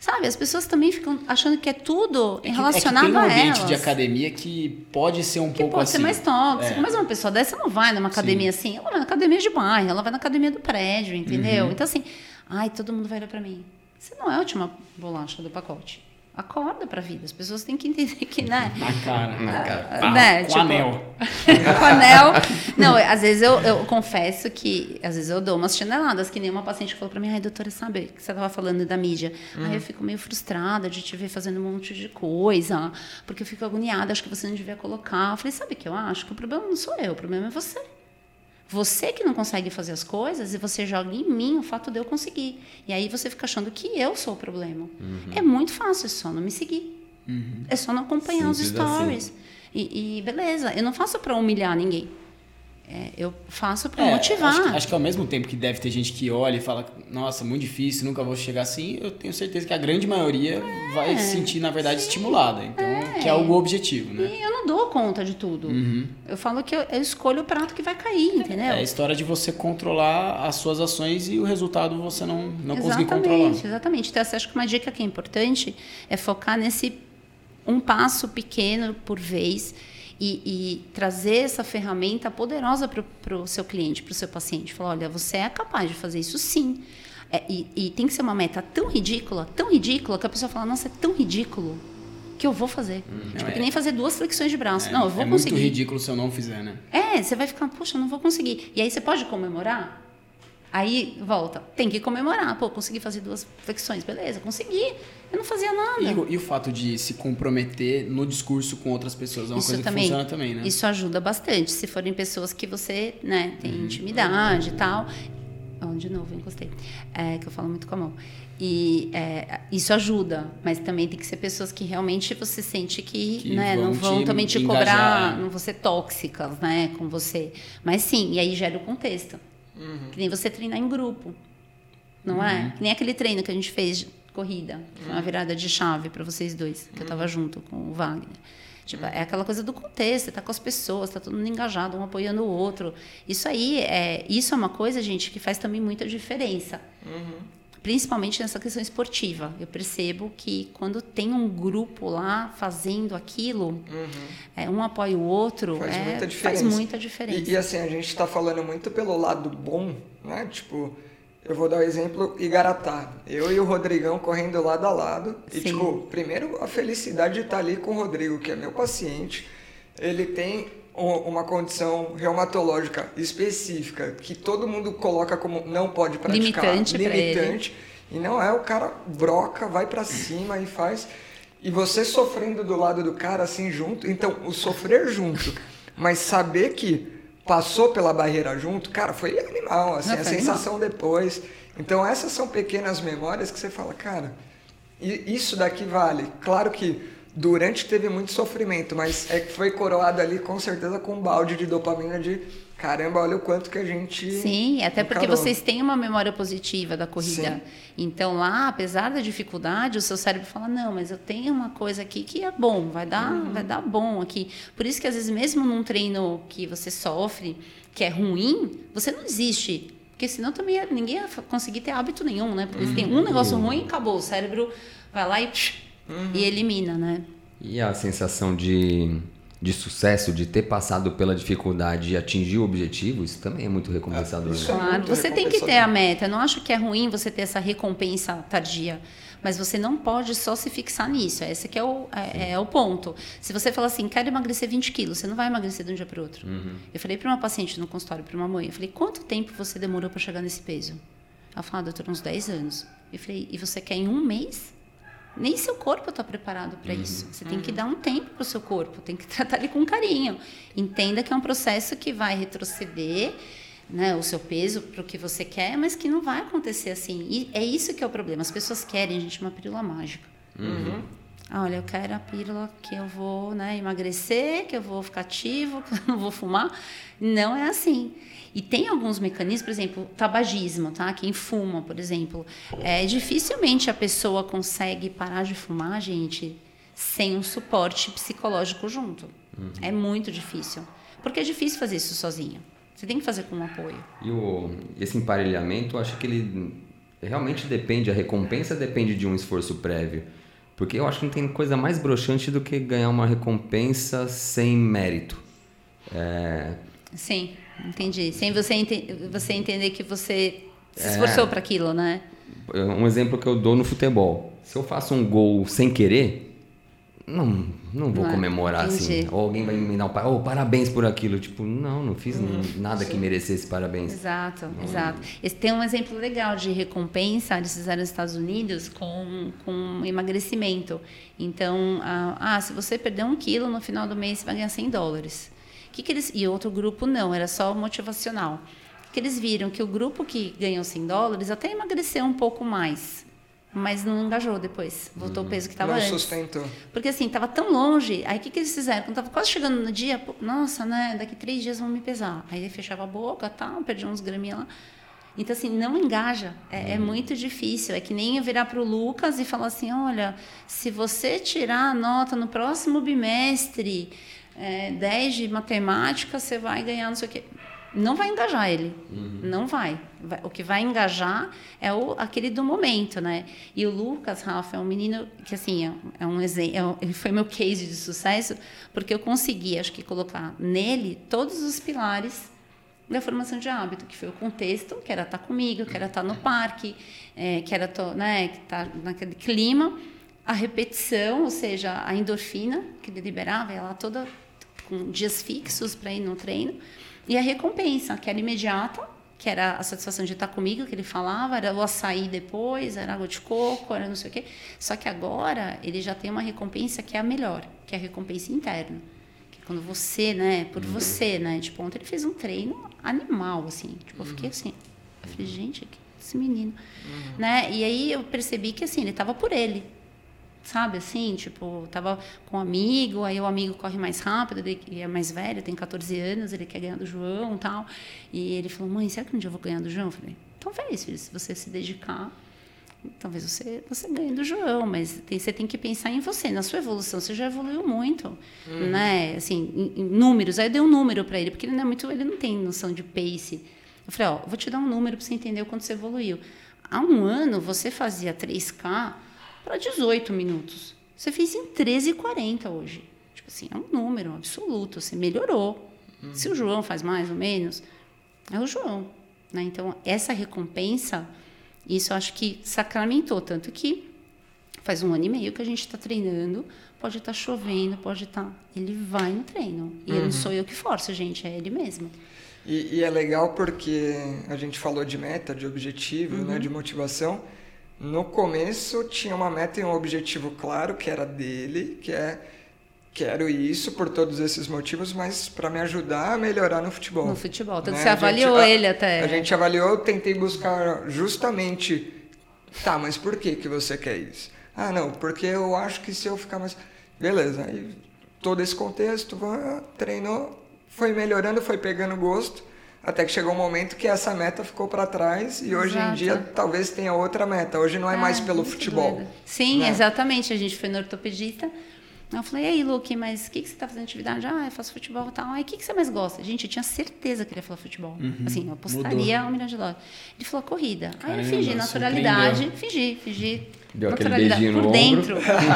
Sabe, as pessoas também ficam achando que é tudo é que, relacionado é que tem um ambiente de academia que pode ser um que pouco pode assim. ser mais tóxico. É. Mas uma pessoa dessa não vai numa academia Sim. assim. Ela vai na academia de bairro, ela vai na academia do prédio, entendeu? Uhum. Então, assim, ai, todo mundo vai olhar pra mim. Você não é a última bolacha do pacote. Acorda pra vida. As pessoas têm que entender que, né? Na cara. Na cara. Ah, né? Com tipo, anel. com anel. Não, às vezes eu, eu, confesso que, às vezes eu dou umas chineladas, que nem uma paciente falou pra mim, ai, doutora, sabe que você tava falando da mídia? Uhum. Aí eu fico meio frustrada de te ver fazendo um monte de coisa, porque eu fico agoniada, acho que você não devia colocar. Eu falei, sabe o que eu acho? Que o problema não sou eu, o problema é você. Você que não consegue fazer as coisas e você joga em mim o fato de eu conseguir. E aí você fica achando que eu sou o problema. Uhum. É muito fácil, é só não me seguir. Uhum. É só não acompanhar Simples os stories. Assim. E, e, beleza, eu não faço para humilhar ninguém. É, eu faço para é, motivar. Acho que, acho que, ao mesmo tempo que deve ter gente que olha e fala, nossa, muito difícil, nunca vou chegar assim, eu tenho certeza que a grande maioria é, vai se sentir, na verdade, sim, estimulada. Então, é. que é o objetivo, né? E eu não dou conta de tudo. Uhum. Eu falo que eu, eu, escolho o prato que vai cair, entendeu? É a história de você controlar as suas ações e o resultado você não, não conseguir controlar. Exatamente. Então, acho que uma dica que é importante é focar nesse um passo pequeno por vez e, e trazer essa ferramenta poderosa para o seu cliente, para o seu paciente. Falar, olha, você é capaz de fazer isso sim. É, e, e, tem que ser uma meta tão ridícula, tão ridícula, que a pessoa fala, nossa, é tão ridículo que eu vou fazer. Hum, tipo, é, que nem fazer duas flexões de braço. É, não, eu vou é conseguir. É muito ridículo se eu não fizer, né? É, você vai ficar, poxa, eu não vou conseguir. E aí você pode comemorar? Aí volta, tem que comemorar. Pô, consegui fazer duas flexões, beleza, consegui. Eu não fazia nada. E, e, o fato de se comprometer no discurso com outras pessoas é uma isso coisa também, que funciona também, né? Isso ajuda bastante. Se forem pessoas que você né, tem uhum. intimidade e tal. Oh, de novo, encostei. É, que eu falo muito com a mão. E é, isso ajuda, mas também tem que ser pessoas que realmente você sente que, que né, vão não vão te também te engajar. cobrar, não vão ser tóxicas né, com você. Mas sim, e aí gera o contexto. Uhum. Que nem você treinar em grupo. Não é? uhum. é? Que nem aquele treino que a gente fez de corrida. Foi uma uhum. virada de chave para vocês dois, que eu estava uhum. junto com o Wagner. Tipo, é aquela coisa do contexto, tá com as pessoas, tá todo mundo engajado, um apoiando o outro. Isso aí é, isso é uma coisa, gente, que faz também muita diferença. Uhum. Principalmente nessa questão esportiva. Eu percebo que quando tem um grupo lá fazendo aquilo, uhum. é, um apoia o outro, faz, é, muita, diferença. faz muita diferença. E, e assim, a gente está falando muito pelo lado bom, né? Tipo, eu vou dar o um exemplo Igaratá. Eu e o Rodrigão correndo lado a lado. E, Sim. tipo, primeiro a felicidade de estar ali com o Rodrigo, que é meu paciente. Ele tem uma condição reumatológica específica que todo mundo coloca como não pode praticar, limitante, limitante e não é o cara broca, vai para cima e faz e você sofrendo do lado do cara assim junto, então o sofrer junto, mas saber que passou pela barreira junto, cara, foi animal, assim, não, a sensação animal. depois. Então essas são pequenas memórias que você fala, cara, isso daqui vale. Claro que durante teve muito sofrimento, mas é que foi coroado ali com certeza com um balde de dopamina de caramba, olha o quanto que a gente. Sim, até porque vocês têm uma memória positiva da corrida. Sim. Então lá, apesar da dificuldade, o seu cérebro fala: não, mas eu tenho uma coisa aqui que é bom, vai dar, uhum. vai dar bom aqui. Por isso que às vezes mesmo num treino que você sofre, que é ruim, você não existe Porque senão também ninguém ia conseguir ter hábito nenhum, né? Porque se tem um negócio ruim, acabou. O cérebro vai lá e, uhum. e elimina, né? E a sensação de, de sucesso, de ter passado pela dificuldade e atingir o objetivo, isso também é muito recompensador. É, né? Claro, você tem que ter a meta. Eu não acho que é ruim você ter essa recompensa tardia. Mas você não pode só se fixar nisso. Esse que é o, é, é o ponto. Se você falar assim, quero emagrecer 20 quilos, você não vai emagrecer de um dia para o outro. Uhum. Eu falei para uma paciente no consultório, para uma mãe, eu falei, quanto tempo você demorou para chegar nesse peso? Ela falou, ah, doutor, uns 10 anos. Eu falei, e você quer em um mês? Nem seu corpo está preparado para uhum. isso. Você tem que uhum. dar um tempo para o seu corpo, tem que tratar ele com carinho. Entenda que é um processo que vai retroceder né, o seu peso para o que você quer, mas que não vai acontecer assim. E é isso que é o problema. As pessoas querem, gente, uma pílula mágica. Uhum. Ah, olha, eu quero a pílula que eu vou né, emagrecer, que eu vou ficar ativo, que eu não vou fumar. Não é assim. E tem alguns mecanismos, por exemplo, tabagismo, tá? Quem fuma, por exemplo, é dificilmente a pessoa consegue parar de fumar, gente, sem um suporte psicológico junto. Uhum. É muito difícil, porque é difícil fazer isso sozinho. Você tem que fazer com um apoio. E o, esse emparelhamento, eu acho que ele realmente depende, a recompensa depende de um esforço prévio. Porque eu acho que não tem coisa mais broxante do que ganhar uma recompensa sem mérito. É... Sim, entendi. Sem você, ente você entender que você se esforçou é... para aquilo, né? Um exemplo que eu dou no futebol. Se eu faço um gol sem querer, não, não vou não, é? comemorar entendi. assim. Ou alguém vai me dar um oh, parabéns por aquilo. Tipo, não, não fiz hum, nada sim. que merecesse parabéns. Exato, não. exato. Esse tem um exemplo legal de recompensa, eles fizeram nos Estados Unidos com, com emagrecimento. Então, ah, ah, se você perder um quilo no final do mês, você vai ganhar 100 dólares. Que que eles, e outro grupo não, era só motivacional. Que eles viram que o grupo que ganhou 100 dólares até emagreceu um pouco mais mas não engajou depois. Voltou uhum. o peso que estava antes. Não sustentou. Porque assim, estava tão longe. Aí o que, que eles fizeram? Quando estava quase chegando no dia, nossa, né? Daqui três dias vão me pesar. Aí ele fechava a boca, tal, perdia uns graminhos lá. Então, assim, não engaja. É, é uhum. muito difícil. É que nem eu virar para o Lucas e falar assim: olha, se você tirar a nota no próximo bimestre, é, 10 de matemática, você vai ganhar não sei o quê não vai engajar ele. Uhum. Não vai. O que vai engajar é o, aquele do momento, né? E o Lucas, Rafa, é um menino que, assim, é, é um exemplo. É ele foi meu case de sucesso, porque eu consegui, acho que, colocar nele todos os pilares da formação de hábito, que foi o contexto, que era estar comigo, que era estar no parque, é, que era né, estar naquele clima, a repetição, ou seja, a endorfina que ele liberava, ela toda com dias fixos para ir no treino e a recompensa, que era imediata, que era a satisfação de estar comigo, que ele falava, era o açaí depois, era água de coco, era não sei o quê. Só que agora ele já tem uma recompensa que é a melhor, que é a recompensa interna. Que é quando você, né, por uhum. você, né, tipo, ontem ele fez um treino animal, assim, tipo, eu fiquei uhum. assim, eu falei, gente, esse menino, uhum. né, e aí eu percebi que, assim, ele estava por ele, sabe assim, tipo, tava com um amigo, aí o amigo corre mais rápido, ele é mais velho, tem 14 anos, ele quer ganhar do João, tal. E ele falou: "Mãe, será que um dia eu vou ganhar do João?" Eu falei: "Talvez, filho, se você se dedicar, talvez você você ganhe do João, mas tem, você tem que pensar em você, na sua evolução, você já evoluiu muito, uhum. né? Assim, em, em números. Aí eu dei um número para ele, porque ele não é muito, ele não tem noção de pace. Eu falei: "Ó, vou te dar um número para você entender o quanto você evoluiu. Há um ano você fazia 3K para 18 minutos. Você fez em 13h40 hoje. Tipo assim, é um número absoluto. Você melhorou. Uhum. Se o João faz mais ou menos, é o João. Né? Então, essa recompensa, isso eu acho que sacramentou. Tanto que faz um ano e meio que a gente está treinando. Pode estar tá chovendo, pode estar. Tá... Ele vai no treino. E uhum. não sou eu que forço, gente, é ele mesmo. E, e, é legal porque a gente falou de meta, de objetivo, uhum. né, de motivação. No começo tinha uma meta e um objetivo claro que era dele, que é quero isso por todos esses motivos, mas para me ajudar a melhorar no futebol. No futebol, tanto né? você avaliou gente, ele até. A gente avaliou, tentei buscar justamente, tá, mas por que que você quer isso? Ah, não, porque eu acho que se eu ficar mais, beleza, aí todo esse contexto, treinou, foi melhorando, foi pegando gosto até que chegou um momento que essa meta ficou para trás e hoje Exato. em dia talvez tenha outra meta. Hoje não é, é mais pelo futebol. Sim, né? exatamente. A gente foi no ortopedista Eu falei, e aí, Luke, mas o que, que você está fazendo atividade? Ah, eu faço futebol e tal. Aí, o que, que você mais gosta? Gente, eu tinha certeza que ele ia falar futebol. Uhum. Assim, eu apostaria Mudou. um milhão de dólares. Ele falou, corrida. Caramba, aí eu fingi naturalidade, fingi, fingi Deu aquele beijinho por no dentro. ombro. assim,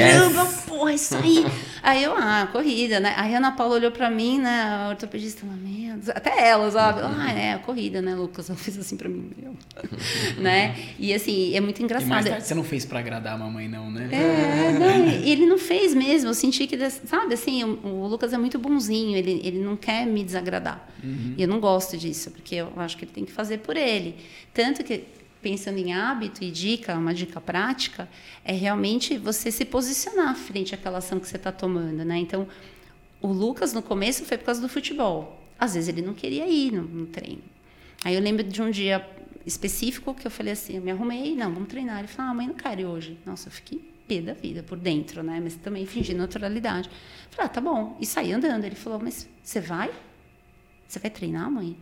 caramba, yes. porra, isso aí. Aí eu, ah, corrida, né? Aí a Ana Paula olhou pra mim, né? A ortopedista, meu Deus, até ela, sabe? Ah, é, corrida, né, Lucas? Ela fez assim pra mim, meu. né? E assim, é muito engraçado. E mais tarde você não fez pra agradar a mamãe, não, né? É, não, ele não fez mesmo. Eu senti que, sabe, assim, o, o Lucas é muito bonzinho, ele, ele não quer me desagradar. Uhum. E eu não gosto disso, porque eu acho que ele tem que fazer por ele. Tanto que pensando em hábito e dica, uma dica prática, é realmente você se posicionar frente àquela ação que você está tomando, né? Então, o Lucas no começo foi por causa do futebol. Às vezes ele não queria ir no, no treino. Aí eu lembro de um dia específico que eu falei assim, eu me arrumei, não, vamos treinar. Ele falou, ah, mãe, não quero ir hoje. Nossa, eu fiquei pé da vida por dentro, né? Mas também fingi naturalidade. Falei, ah, tá bom. E saí andando. Ele falou, mas você vai? Você vai treinar, mãe?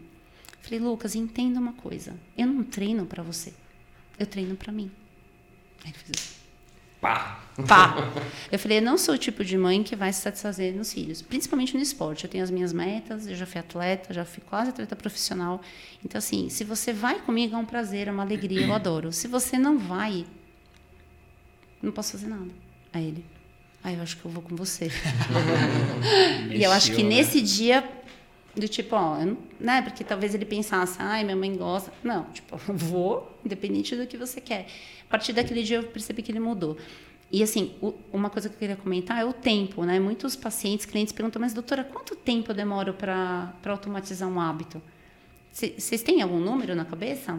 Falei, Lucas, entenda uma coisa. Eu não treino para você. Eu treino para mim. Aí ele fez assim. Pá! Pá! Eu falei, eu não sou o tipo de mãe que vai se satisfazer nos filhos, principalmente no esporte. Eu tenho as minhas metas, eu já fui atleta, já fui quase atleta profissional. Então, assim, se você vai comigo, é um prazer, é uma alegria, eu adoro. Se você não vai, não posso fazer nada. Aí ele, aí ah, eu acho que eu vou com você. e eu acho que né? nesse dia do tipo, ó, né? Porque talvez ele pensasse, ai, minha mãe gosta. Não, tipo, vou, independente do que você quer. A partir daquele dia eu percebi que ele mudou. E assim, uma coisa que eu queria comentar é o tempo, né? Muitos pacientes, clientes perguntam, mas doutora, quanto tempo eu demoro para automatizar um hábito? Vocês têm algum número na cabeça?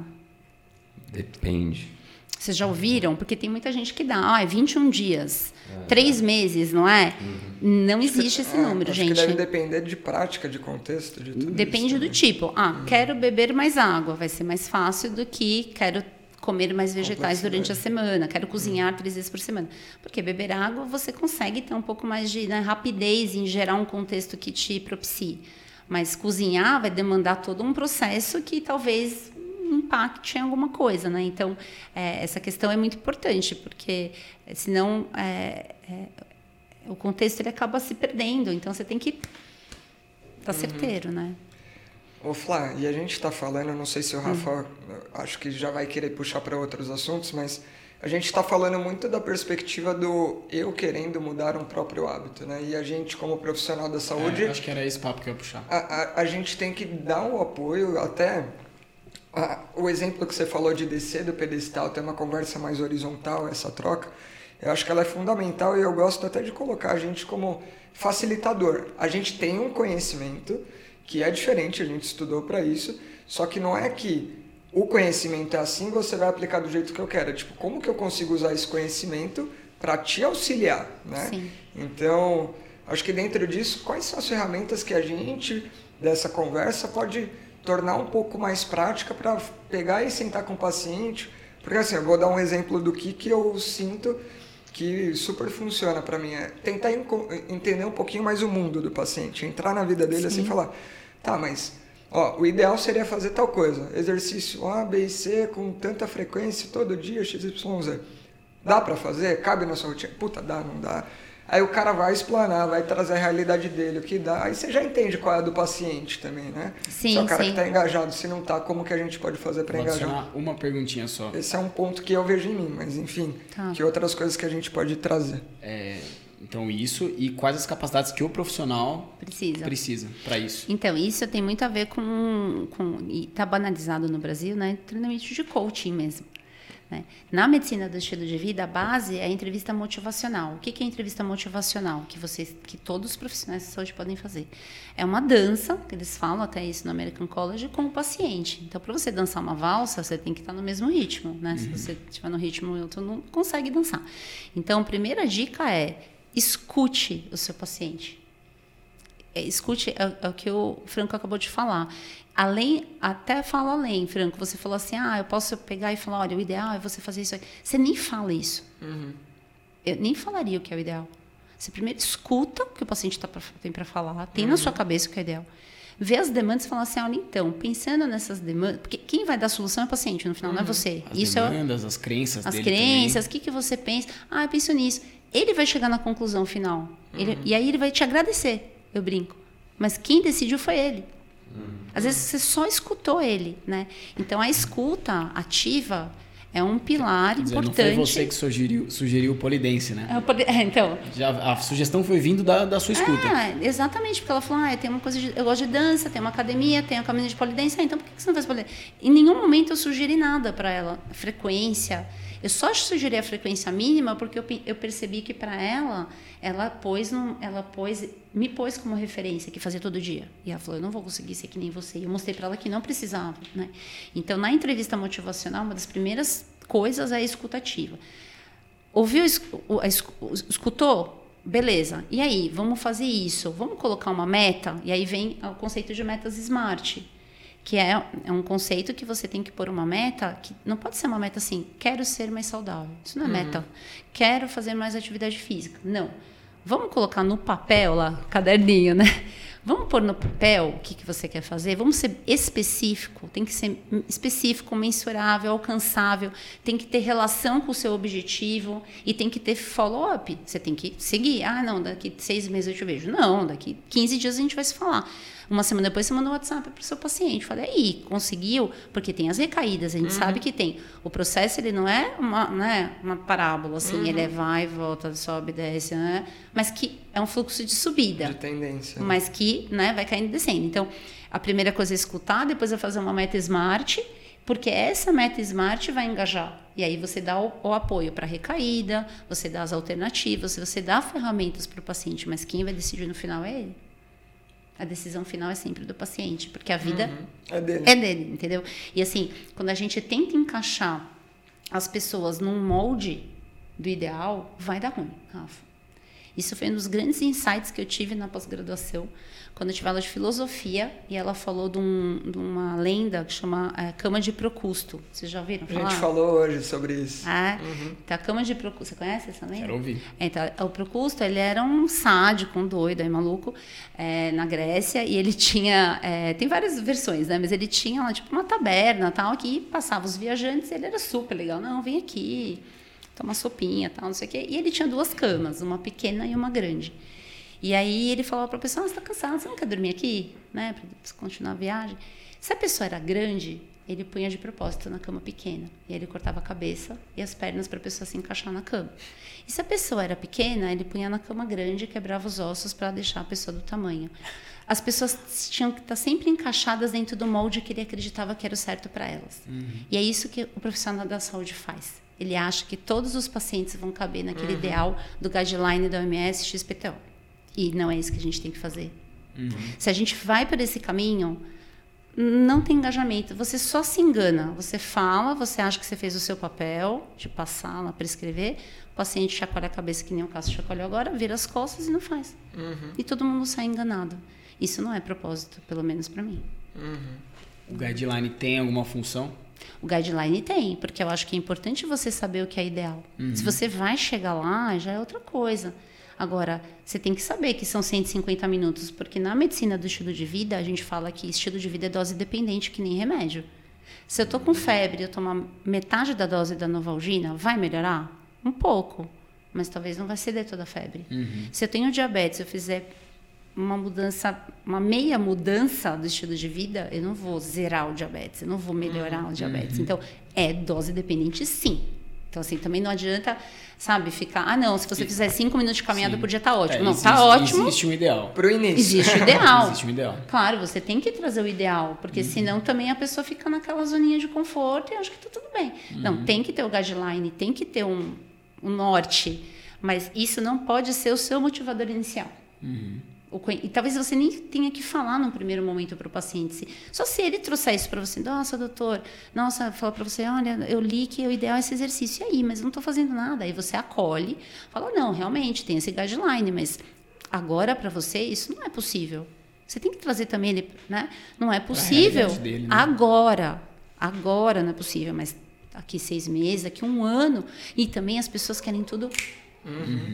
Depende. Vocês já ouviram? Porque tem muita gente que dá, ah, é 21 dias, é, três meses, não é? Uhum. Não existe esse é, número, acho gente. Que deve depender de prática, de contexto, de tudo Depende isso, do tipo. Ah, uhum. quero beber mais água, vai ser mais fácil do que quero comer mais vegetais durante a semana, quero cozinhar três vezes por semana. Porque beber água você consegue ter um pouco mais de né, rapidez em gerar um contexto que te propicie. Mas cozinhar vai demandar todo um processo que talvez impacte em alguma coisa, né? Então, é, essa questão é muito importante, porque é, senão é, é, o contexto ele acaba se perdendo. Então, você tem que estar tá uhum. certeiro, né? Ô Flá, e a gente está falando, não sei se o Rafa, hum. acho que já vai querer puxar para outros assuntos, mas a gente está falando muito da perspectiva do eu querendo mudar um próprio hábito, né? E a gente, como profissional da saúde. É, acho que era esse papo que eu ia puxar. A, a, a gente tem que dar o um apoio, até o exemplo que você falou de descer do pedestal, ter uma conversa mais horizontal, essa troca, eu acho que ela é fundamental e eu gosto até de colocar a gente como facilitador. A gente tem um conhecimento que é diferente, a gente estudou para isso, só que não é que o conhecimento é assim, você vai aplicar do jeito que eu quero. Tipo, como que eu consigo usar esse conhecimento para te auxiliar, né? Sim. Então, acho que dentro disso, quais são as ferramentas que a gente dessa conversa pode tornar um pouco mais prática para pegar e sentar com o paciente. Porque assim, eu vou dar um exemplo do que, que eu sinto que super funciona para mim. É tentar entender um pouquinho mais o mundo do paciente, entrar na vida dele assim e falar, tá, mas ó, o ideal seria fazer tal coisa, exercício A, B e C com tanta frequência todo dia, XYZ. Dá para fazer? Cabe na sua rotina? Puta, dá, não dá. Aí o cara vai explanar, vai trazer a realidade dele, o que dá. Aí você já entende qual é a do paciente também, né? Sim, se é o cara sim. que está engajado, se não está, como que a gente pode fazer para engajar? uma perguntinha só. Esse é um ponto que eu vejo em mim, mas enfim, tá. que outras coisas que a gente pode trazer. É, então isso e quais as capacidades que o profissional precisa precisa para isso? Então isso tem muito a ver com com e tá banalizado no Brasil, né? Treinamento de coaching mesmo. Né? Na medicina do estilo de vida, a base é a entrevista motivacional. O que é entrevista motivacional? Que vocês, que todos os profissionais de saúde podem fazer. É uma dança, que eles falam até isso no American College, com o paciente. Então, para você dançar uma valsa, você tem que estar no mesmo ritmo. Né? Uhum. Se você estiver no ritmo, outro não consegue dançar. Então, a primeira dica é escute o seu paciente. É, escute é, é o que o Franco acabou de falar além, até fala além, Franco. Você falou assim, ah, eu posso pegar e falar, olha, o ideal é você fazer isso. Você nem fala isso. Uhum. Eu nem falaria o que é o ideal. Você primeiro escuta o que o paciente tá pra, tem para falar, tem uhum. na sua cabeça o que é ideal. Vê as demandas e fala assim, olha, então, pensando nessas demandas, porque quem vai dar a solução é o paciente, no final, uhum. não é uhum. você. As isso demandas, é, as crenças As crenças, o que, que você pensa? Ah, eu penso nisso. ele vai chegar na conclusão final. Ele, e aí ele vai te agradecer, eu brinco. Mas quem decidiu foi ele. Às vezes você só escutou ele, né? Então a escuta ativa é um pilar dizer, importante. Não foi você que sugeriu, sugeriu o polidense, né? É, é, então, Já, a sugestão foi vindo da, da sua escuta. É, exatamente, porque ela falou, ah, tem uma coisa de, eu gosto de dança, tem uma academia, tem a caminho de polidense, ah, então por que você não faz polidense? Em nenhum momento eu sugeri nada para ela, frequência. Eu só sugeri a frequência mínima porque eu, eu percebi que para ela, ela pôs, num, ela pôs, me pôs como referência que fazia todo dia. E ela falou, eu não vou conseguir ser que nem você. E eu mostrei para ela que não precisava, né? Então, na entrevista motivacional, uma das primeiras coisas é a escutativa. Ouviu, escutou? Beleza. E aí, vamos fazer isso. Vamos colocar uma meta? E aí vem o conceito de metas SMART, que é, é um conceito que você tem que pôr uma meta que não pode ser uma meta assim, quero ser mais saudável. Isso não é meta. Quero fazer mais atividade física. Não. Vamos colocar no papel lá, caderninho, né? Vamos pôr no papel o que, que você quer fazer. Vamos ser específico. Tem que ser específico, mensurável, alcançável. Tem que ter relação com o seu objetivo e tem que ter follow-up. Você tem que seguir. Ah, não, daqui seis meses eu te vejo. Não, daqui 15 dias a gente vai se falar. Uma semana depois você manda um WhatsApp para o seu paciente. Fala, aí, conseguiu? Porque tem as recaídas, a gente sabe que tem. O processo, ele não é uma, né, uma parábola, assim, ele é vai, volta, sobe, desce, né? mas que é um fluxo de subida De tendência. mas que né, vai caindo e descendo. Então, a primeira coisa é escutar, depois é fazer uma meta smart, porque essa meta smart vai engajar. E aí você dá o, o apoio para recaída, você dá as alternativas, você dá ferramentas para o paciente, mas quem vai decidir no final é ele. A decisão final é sempre do paciente, porque a vida É dele. é dele, entendeu? E assim, quando a gente tenta encaixar as pessoas num molde do ideal, vai dar ruim, Rafa. Isso foi um dos grandes insights que eu tive na pós-graduação, quando eu tive aula de filosofia e ela falou de, um- de uma lenda que chama é, Cama de Procusto. Vocês já ouviram A falar? gente falou hoje sobre isso. Ah, então a Cama de Procusto, você conhece essa lenda? Quero ouvir. Então, o Procusto, ele era um sádico, um doido, aí maluco, é, na Grécia, e ele tinha, é, tem várias versões, né, mas ele tinha lá, tipo, uma taberna, tal, que passava os viajantes, ele era super legal, não, vem aqui, toma sopinha, tal, não sei o quê, e ele tinha duas camas, uma pequena e uma grande. E aí ele falava para a pessoa, ah, você está cansada, você não quer dormir aqui, né, para continuar a viagem? Se a pessoa era grande, ele punha de propósito na cama pequena. E aí ele cortava a cabeça e as pernas para a pessoa se encaixar na cama. E se a pessoa era pequena, ele punha na cama grande e quebrava os ossos para deixar a pessoa do tamanho. As pessoas tinham que estar sempre encaixadas dentro do molde que ele acreditava que era o certo para elas. E é isso que o profissional da saúde faz. Ele acha que todos os pacientes vão caber naquele ideal do guideline da OMS XPTO. E não é isso que a gente tem que fazer. Se a gente vai por esse caminho, não tem engajamento. Você só se engana. Você fala, você acha que você fez o seu papel de passar lá, prescrever. O paciente chacoalha a cabeça, que nem o Cássio chacoalhou agora, vira as costas e não faz. E todo mundo sai enganado. Isso não é propósito, pelo menos para mim. O guideline tem alguma função? O guideline tem, porque eu acho que é importante você saber o que é ideal. Se você vai chegar lá, já é outra coisa. Agora, você tem que saber que são 150 minutos, porque na medicina do estilo de vida, a gente fala que estilo de vida é dose dependente, que nem remédio. Se eu tô com febre eu tomar metade da dose da Novalgina, vai melhorar? Um pouco, mas talvez não vai ceder toda a febre. Se eu tenho diabetes, eu fizer uma mudança, uma meia mudança do estilo de vida, eu não vou zerar o diabetes, eu não vou melhorar o diabetes. Então, é dose dependente, sim. Então, assim, também não adianta, sabe, ficar. Ah, não, se você fizer cinco minutos de caminhada Sim. por dia, tá ótimo. É, não, existe, tá ótimo. Existe um ideal. Pro início. Existe o ideal. Existe um ideal. Claro, você tem que trazer o ideal, porque senão também a pessoa fica naquela zoninha de conforto e acha que tá tudo bem. Não, tem que ter o guideline, tem que ter um, um norte, mas isso não pode ser o seu motivador inicial. Conhe- E talvez você nem tenha que falar no primeiro momento para o paciente. Só se ele trouxer isso para você, nossa, doutor, nossa, falar para você, olha, eu li que o ideal é esse exercício. E aí, mas não estou fazendo nada. Aí você acolhe, fala, não, realmente, tem esse guideline, mas agora para você isso não é possível. Você tem que trazer também ele, né? Não é possível dele, né? agora. Agora não é possível, mas daqui seis meses, daqui um ano. E também as pessoas querem tudo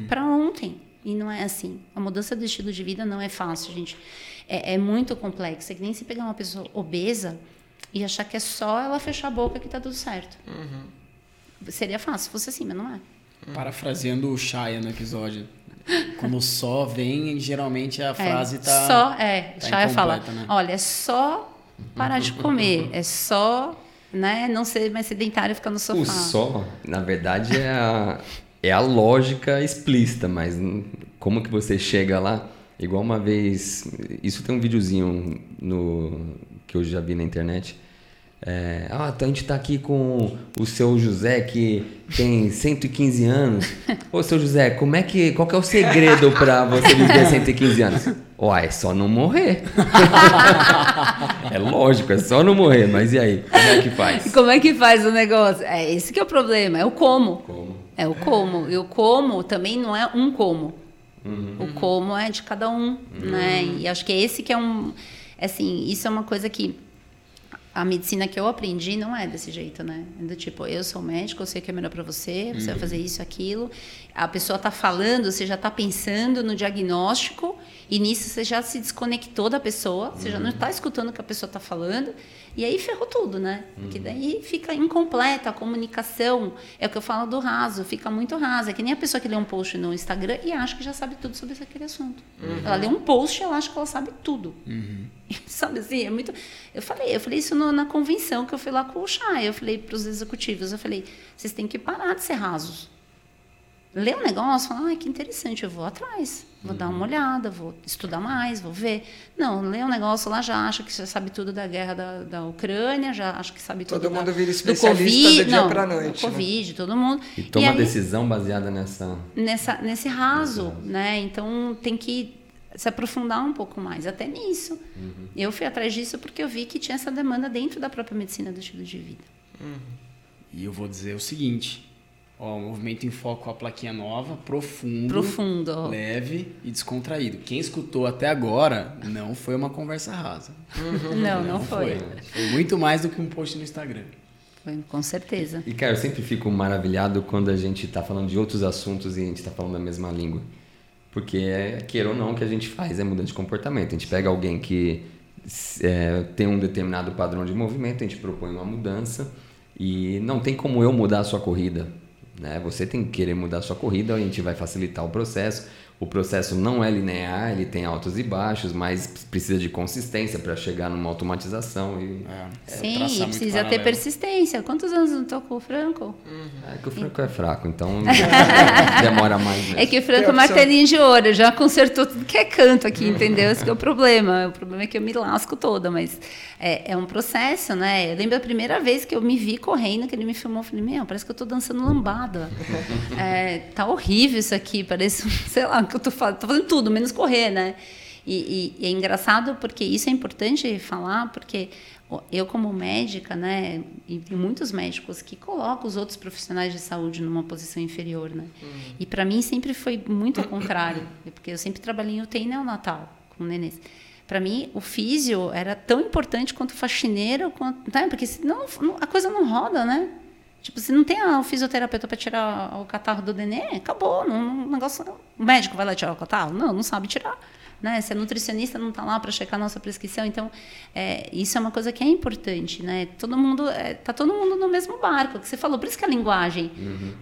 para ontem. E não é assim. A mudança do estilo de vida não é fácil, gente. É, é muito complexa. É que nem se pegar uma pessoa obesa e achar que é só ela fechar a boca que tá tudo certo. Seria fácil se fosse assim, mas não é. Parafraseando o Shaya no episódio. Quando só vem, geralmente a frase é, tá. Só, é. tá Shaya fala: né? olha, é só parar de comer. É só né, não ser mais sedentário e ficar no sofá. O só, na verdade, é a, é a lógica explícita, mas como que você chega lá? Igual uma vez, isso tem um videozinho no, que eu já vi na internet. É, ah, então a gente tá aqui com o seu José que tem 115 anos. Ô, seu José, como é que, qual que é o segredo pra você viver 115 anos? Uai, é só não morrer. é lógico, é só não morrer, mas e aí? Como é que faz? como é que faz o negócio? É esse que é o problema, é o como. Como? É o como. E o como também não é um como. Uhum. O como é de cada um, né? E acho que é esse que é um... Assim, isso é uma coisa que a medicina que eu aprendi não é desse jeito, né? É do tipo, eu sou médico, eu sei o que é melhor para você, você vai fazer isso, aquilo. A pessoa tá falando, você já tá pensando no diagnóstico e nisso você já se desconectou da pessoa, você já não tá escutando o que a pessoa tá falando e aí ferrou tudo, né? Porque daí fica incompleta a comunicação. É o que eu falo do raso, fica muito raso. É que nem a pessoa que lê um post no Instagram e acha que já sabe tudo sobre aquele assunto. Ela lê um post e ela acha que ela sabe tudo. Sabe assim, é muito. Eu falei, eu falei isso no- na convenção que eu fui lá com o Chay. Eu falei para os executivos, eu falei, vocês têm que parar de ser rasos. Lê um negócio, fala, ah, que interessante, eu vou atrás, vou dar uma olhada, vou estudar mais, vou ver. Não, lê um negócio lá, já acha que já sabe tudo da guerra da, da Ucrânia, já acha que sabe tudo Todo da- mundo vira do especialista Covid, do dia não, pra do noite, né? Covid, todo mundo. E toma aí- decisão baseada nessa. nessa, nesse raso, né? Então tem que se aprofundar um pouco mais até nisso. Eu fui atrás disso porque eu vi que tinha essa demanda dentro da própria medicina do estilo de vida. E eu vou dizer o seguinte: ó, o movimento em foco, a plaquinha nova, profundo, Profundo. leve e descontraído. Quem escutou até agora não foi uma conversa rasa. Não, não foi. Foi muito mais do que um post no Instagram. Foi, com certeza. E, cara, eu sempre fico maravilhado quando a gente tá falando de outros assuntos e a gente tá falando a mesma língua. Porque, é, queira ou não, o que a gente faz é mudança de comportamento. A gente pega alguém que é, tem um determinado padrão de movimento, a gente propõe uma mudança e não tem como eu mudar a sua corrida. Né? Você tem que querer mudar a sua corrida, a gente vai facilitar o processo. O processo não é linear, ele tem altos e baixos, mas precisa de consistência para chegar numa automatização. E... É, Sim, traçar e precisa ter persistência. Quantos anos não tocou o Franco? É que o Franco é fraco, então demora mais mesmo. É que o Franco é martelinho de ouro, já consertou tudo que é canto aqui, entendeu? Esse que é o problema. O problema é que eu me lasco toda, mas é, é um processo, né? Eu lembro a primeira vez que eu me vi correndo, que ele me filmou, eu falei, meu, parece que eu tô dançando lambada. É, tá horrível isso aqui, parece, sei lá, que eu tô fazendo, fazendo tudo, menos correr, né? E, e- e é engraçado porque isso é importante falar, porque eu como médica, né, e tem muitos médicos que colocam os outros profissionais de saúde numa posição inferior, né? E para mim sempre foi muito ao contrário, porque eu sempre trabalhei em UTI neonatal com nenês. Para mim, o físio era tão importante quanto o faxineiro, quanto, né? porque senão não- a coisa não roda, né? Tipo, se não tem o fisioterapeuta para tirar o catarro do neném, acabou. Não, negócio, o médico vai lá tirar o catarro? Não, não sabe tirar. Né? Se a nutricionista não está lá para checar a nossa prescrição, então é, isso é uma coisa que é importante, né? Todo mundo é, tá todo mundo no mesmo barco, que você falou. Por isso que a linguagem,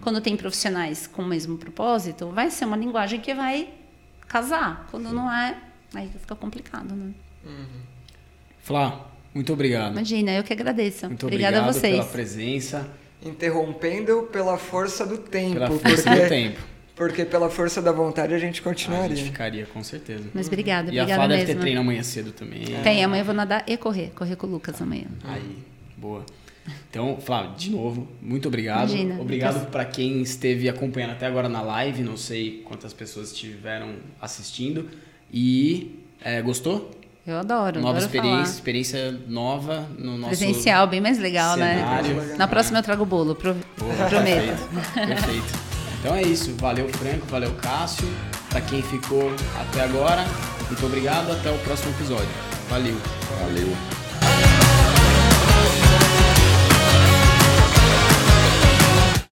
quando tem profissionais com o mesmo propósito, vai ser uma linguagem que vai casar. Quando não é, aí fica complicado, né? Flá, muito obrigado. Imagina, eu que agradeço. Muito Obrigada obrigado a vocês. pela presença, Interrompendo pela força do tempo. pela porque, força do tempo. porque pela força da vontade a gente A continuaria. gente ficaria, com certeza. Mas obrigada, E a obrigada Flá deve mesmo. ter treino amanhã cedo também. Tem, amanhã eu vou nadar e correr. Correr com o Lucas amanhã. Aí, boa. Então, Flávio, de novo, muito obrigado. Imagina. Obrigado para quem esteve acompanhando até agora na live. Não sei quantas pessoas estiveram assistindo. E é, gostou? Eu adoro, Nova adoro experiência, falar. experiência nova no nosso Presencial, bem mais legal, cenário. né? Na próxima eu trago bolo, pro, Boa, prometo. Perfeito, perfeito. Então é isso. Valeu, Franco. Valeu, Cássio. Para quem ficou até agora, muito obrigado. Até o próximo episódio. Valeu. Valeu.